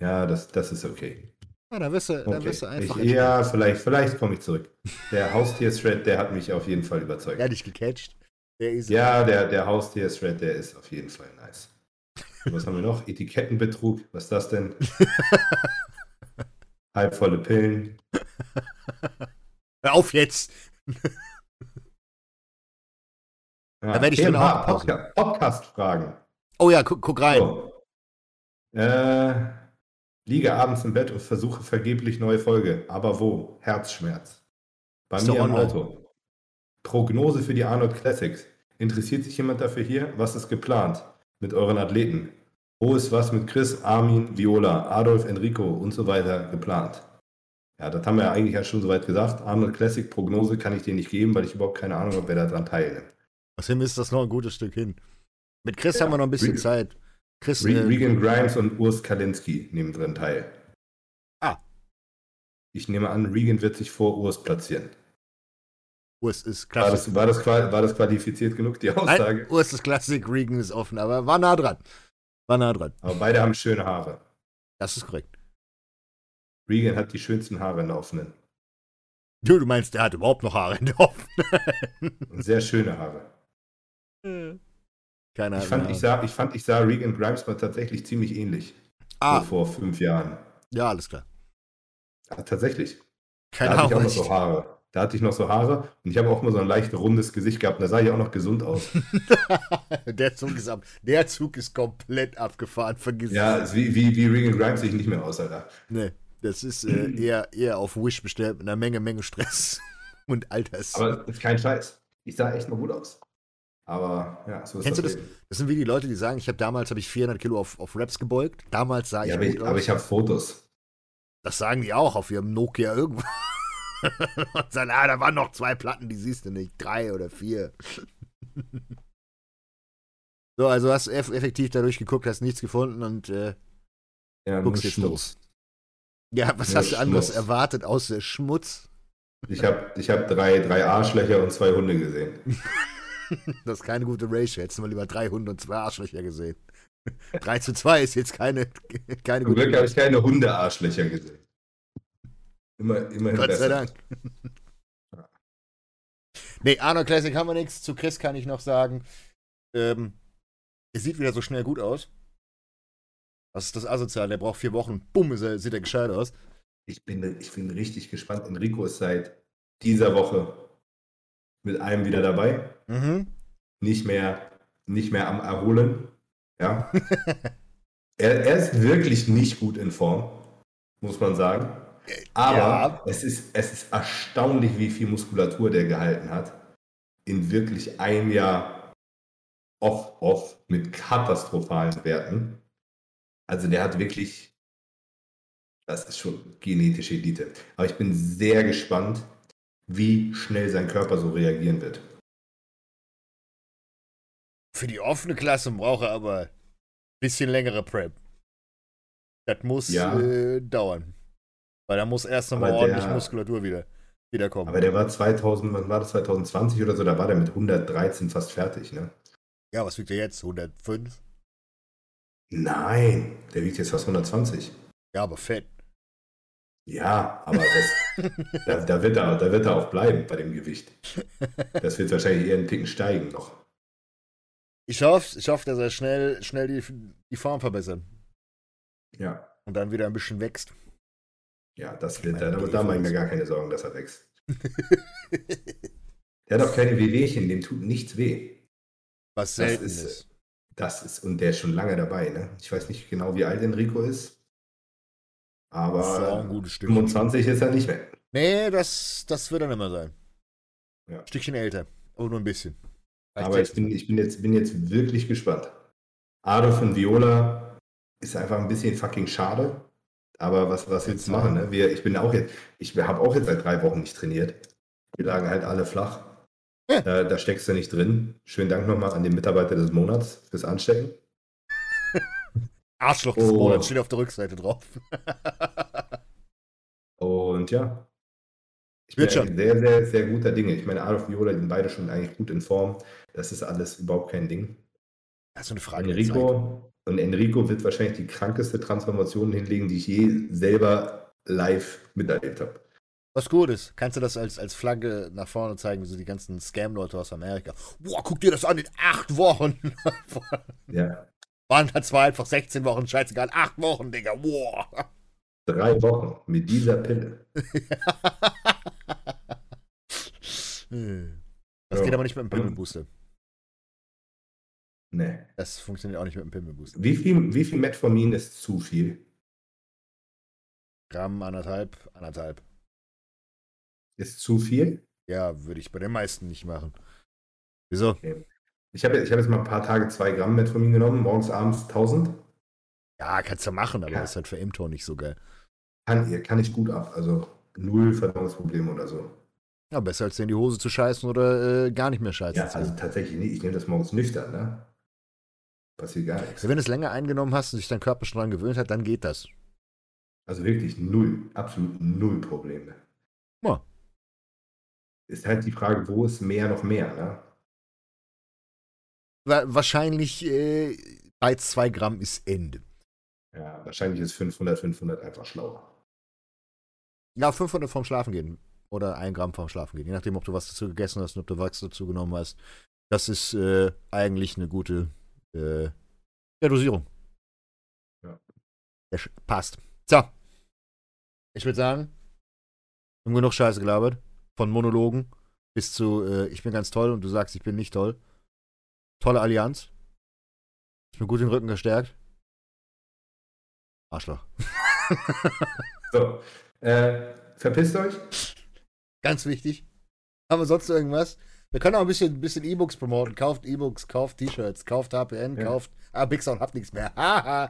Ja, das, das ist okay. Ja, dann wirst du, okay. dann wirst du einfach. Ich, ja, vielleicht, vielleicht komme ich zurück. Der Haustier-Thread, der hat mich auf jeden Fall überzeugt. Der hat dich gecatcht. Der ist ja, der, der Haustier-Thread, der ist auf jeden Fall nice. Was haben wir noch? Etikettenbetrug. Was ist das denn? Halbvolle Pillen. Hör auf jetzt! Ja, da werde ich dann auch Podcast, Podcast-Fragen. Oh ja, guck, guck rein. So. Äh, liege abends im Bett und versuche vergeblich neue Folge. Aber wo? Herzschmerz. Bei Ist mir im Auto. Prognose für die Arnold Classics. Interessiert sich jemand dafür hier? Was ist geplant mit euren Athleten? Wo ist was mit Chris, Armin, Viola, Adolf, Enrico und so weiter geplant? Ja, das haben wir ja eigentlich ja schon soweit gesagt. Arnold Classic Prognose kann ich dir nicht geben, weil ich überhaupt keine Ahnung habe, wer daran teilnimmt. Außerdem ist das noch ein gutes Stück hin. Mit Chris ja, haben wir noch ein bisschen Re Zeit. Chris, Re äh, Regan Grimes und Urs Kalinski nehmen drin teil. Ah. Ich nehme an, Regan wird sich vor Urs platzieren. Urs ist Klassik. War das, war das, war das qualifiziert genug, die Aussage? Nein, Urs ist Klassik, Regan ist offen, aber war nah dran. War nah dran. Aber beide haben schöne Haare. Das ist korrekt. Regan hat die schönsten Haare in der offenen. Du, du meinst, der hat überhaupt noch Haare in der offenen? Sehr schöne Haare. Hm. Keine ich fand, ich, sah, ich fand, ich sah Regan Grimes mal tatsächlich ziemlich ähnlich. Ah. So vor fünf Jahren. Ja, alles klar. Ja, tatsächlich. Keine da hatte ich auch noch so Haare. Da hatte ich noch so Haare und ich habe auch mal so ein leicht rundes Gesicht gehabt und da sah ich auch noch gesund aus. der, Zug ist ab, der Zug ist komplett abgefahren, vergiss Ja, wie, wie, wie Regan Grimes sich nicht mehr aus, Alter. Nee, das ist äh, eher, eher auf Wish bestellt mit einer Menge, Menge Stress und Alters. Aber das ist kein Scheiß. Ich sah echt mal gut aus. Aber ja, so ist Kennst das. du das? Das sind wie die Leute, die sagen, ich habe damals habe ich 400 Kilo auf, auf Raps gebeugt. Damals sah ich ja, aber ich, aber ich habe Fotos. Das sagen die auch auf ihrem Nokia irgendwo. und sagen, ah, da waren noch zwei Platten, die siehst du nicht. Drei oder vier. so, also hast du effektiv dadurch geguckt, hast nichts gefunden und äh, ja, guckst jetzt los. Ja, was hast du anderes erwartet außer Schmutz? Ich habe ich hab drei, drei Arschlöcher und zwei Hunde gesehen. das ist keine gute Ratio. Hättest du mal lieber drei Hunde und zwei Arschlöcher gesehen. 3 zu 2 ist jetzt keine, keine gute Zum Glück habe ich keine Hunde-Arschlöcher gesehen. Immer, immerhin Gott sei Dank. nee, Arnold Classic haben wir nichts. Zu Chris kann ich noch sagen, ähm, es sieht wieder so schnell gut aus. Was ist das asozial? Der braucht vier Wochen. Bumm, er, sieht er gescheit aus. Ich bin, ich bin richtig gespannt. Enrico ist seit dieser Woche mit einem wieder dabei. Mhm. Nicht mehr, nicht mehr am Erholen. Ja. er, er ist wirklich nicht gut in Form, muss man sagen. Aber Ja. es, ist, es ist erstaunlich, wie viel Muskulatur der gehalten hat. In wirklich einem Jahr off-off mit katastrophalen Werten. Also der hat wirklich, das ist schon genetische Elite. Aber ich bin sehr gespannt, wie schnell sein Körper so reagieren wird. Für die offene Klasse braucht er aber ein bisschen längere Prep. Das muss Ja. äh, dauern. Weil da muss erst nochmal ordentlich der- Muskulatur wieder, wiederkommen. Aber der war 2000, wann war das 2020 oder so, da war der mit 113 fast fertig, ne? ja, was wiegt er jetzt? 105? Nein, der wiegt jetzt fast 120. Ja, aber fett. Ja, aber das, da, da, wird er, da wird er auch bleiben bei dem Gewicht. Das wird wahrscheinlich eher einen Ticken steigen noch. Ich hoffe, ich hoffe, dass er schnell, schnell die, die Form verbessert. Ja, Und dann wieder ein bisschen wächst. ja, das wird er. Da, mache ich mir gar keine Sorgen, dass er wächst. Der hat auch keine Wehwehchen, dem tut nichts weh. Was Das selten ist, ist. Das ist, und der ist schon lange dabei, ne? Ich weiß nicht genau, wie alt Enrico ist. Ist Aber Stück. 25 ist er nicht mehr. Nee, das, das wird dann immer sein. Ja. Ein Stückchen älter. Aber nur ein bisschen. Vielleicht Aber ich bin, ich bin, jetzt, bin jetzt wirklich gespannt. Adolf und Viola ist einfach ein bisschen fucking schade. Aber was, was willst du machen? Ne? Wir, ich bin auch jetzt, ich habe auch jetzt seit drei Wochen nicht trainiert. Wir lagen halt alle flach. Ja. Da, da steckst du nicht drin. Schönen Dank nochmal an den Mitarbeiter des Monats fürs Anstecken. Arschloch des Oh. Monats steht auf der Rückseite drauf. Und ja, ich bin sehr, sehr, sehr guter Dinge. Ich meine, Adolf und Viola, die sind beide schon eigentlich gut in Form. Das ist alles überhaupt kein Ding. Das ist eine Frage. Enrico, und Enrico wird wahrscheinlich die krankeste Transformation hinlegen, die ich je selber live miterlebt habe. Was gut ist, kannst du das als, als Flagge nach vorne zeigen, wie so die ganzen Scam-Leute aus Amerika. Boah, guck dir das an in acht Wochen. Ja, Waren da zwar einfach 16 Wochen, scheißegal, acht Wochen, Digga. Boah. drei Wochen mit dieser Pille. Hm. Das Ja. geht aber nicht mit dem Pimmelbooster. Nee. Das funktioniert auch nicht mit dem Pimmelbooster. Wie viel, wie viel Metformin ist zu viel? Gramm, anderthalb, anderthalb. Ist zu viel? Ja, würde ich bei den meisten nicht machen. Wieso? Ich habe ich hab jetzt mal ein paar Tage zwei Gramm Metformin genommen, morgens, abends 1000. Ja, kannst du machen, aber Ja. ist halt für Imtor nicht so geil. Kann, kann ich gut ab. Also null Verdauungsprobleme oder so. Ja, besser als in die Hose zu scheißen oder äh, gar nicht mehr scheißen Ja, also tatsächlich nicht. Ich nehme das morgens nüchtern, ne? Passiert gar nichts. Wenn du es länger eingenommen hast und sich dein Körper schon dran gewöhnt hat, dann geht das. Also wirklich null, absolut null Probleme. Ja. Ist halt die Frage, wo ist mehr noch mehr, ne? Wa- Wahrscheinlich äh, bei zwei Gramm ist Ende. Ja, wahrscheinlich ist 500, 500 einfach schlauer. Ja, 500 vom Schlafen gehen. Oder ein Gramm vom Schlafen gehen. Je nachdem, ob du was dazu gegessen hast und ob du was dazu genommen hast. Das ist äh, eigentlich eine gute äh, Dosierung. Ja. Sch- passt. So. Ich würde sagen, haben genug Scheiße gelabert. Von Monologen bis zu äh, ich bin ganz toll und du sagst, ich bin nicht toll. Tolle Allianz. Ich bin gut den Rücken gestärkt. Arschloch. So, äh, verpisst euch. Ganz wichtig. Haben wir sonst irgendwas? Wir können auch ein bisschen, ein bisschen E-Books promoten. Kauft E-Books, kauft T-Shirts, kauft HPN, Ja. kauft. Ah, Big Sound habt nichts mehr. Haha.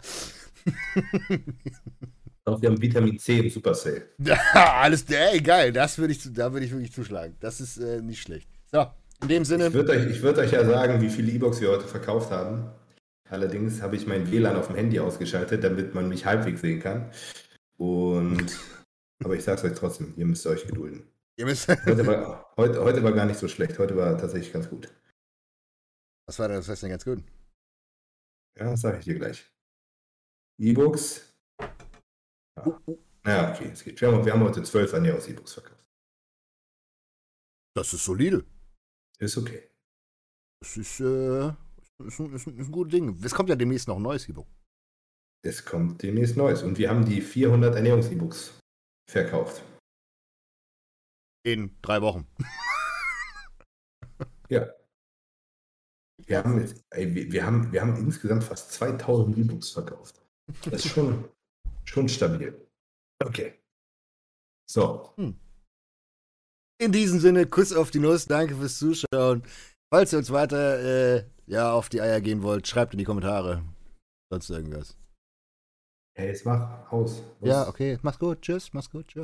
Doch, wir haben Vitamin C im Super Sale. Ja, Alles, ey, geil. Das würde ich, da würde ich wirklich zuschlagen. Das ist äh, nicht schlecht. So, in dem Sinne. Ich würde euch, ich würd euch ja sagen, wie viele E-Books wir heute verkauft haben. Allerdings habe ich mein WLAN auf dem Handy ausgeschaltet, damit man mich halbwegs sehen kann. Und aber ich sage es euch trotzdem, ihr müsst euch gedulden. Ihr müsst, Heute war, heute, heute war gar nicht so schlecht, heute war tatsächlich ganz gut. was war das? Das heißt denn ganz gut. Ja, das sage ich dir gleich. E-Books. Ja. ja, okay, es geht. Wir haben, wir haben heute zwölf Ernährungs-E-Books verkauft. Das ist solide. Ist okay. Das ist, äh, ist, ein, ist, ein, ist ein gutes Ding. Es kommt ja demnächst noch ein neues E-Book. Es kommt demnächst Neues. Und wir haben die 400 Ernährungs-E-Books verkauft. In drei Wochen. Ja. Wir haben, jetzt, ey, wir, wir, haben, wir haben insgesamt fast 2000 E-Books verkauft. Das ist schon, schon stabil. Okay. So. Hm. In diesem Sinne, Kuss auf die Nuss, danke fürs Zuschauen. Falls ihr uns weiter äh, ja, auf die Eier gehen wollt, schreibt in die Kommentare. Sonst irgendwas. Hey, jetzt mach aus. Los. Ja, okay. Mach's gut. Tschüss. Mach's gut. Ciao.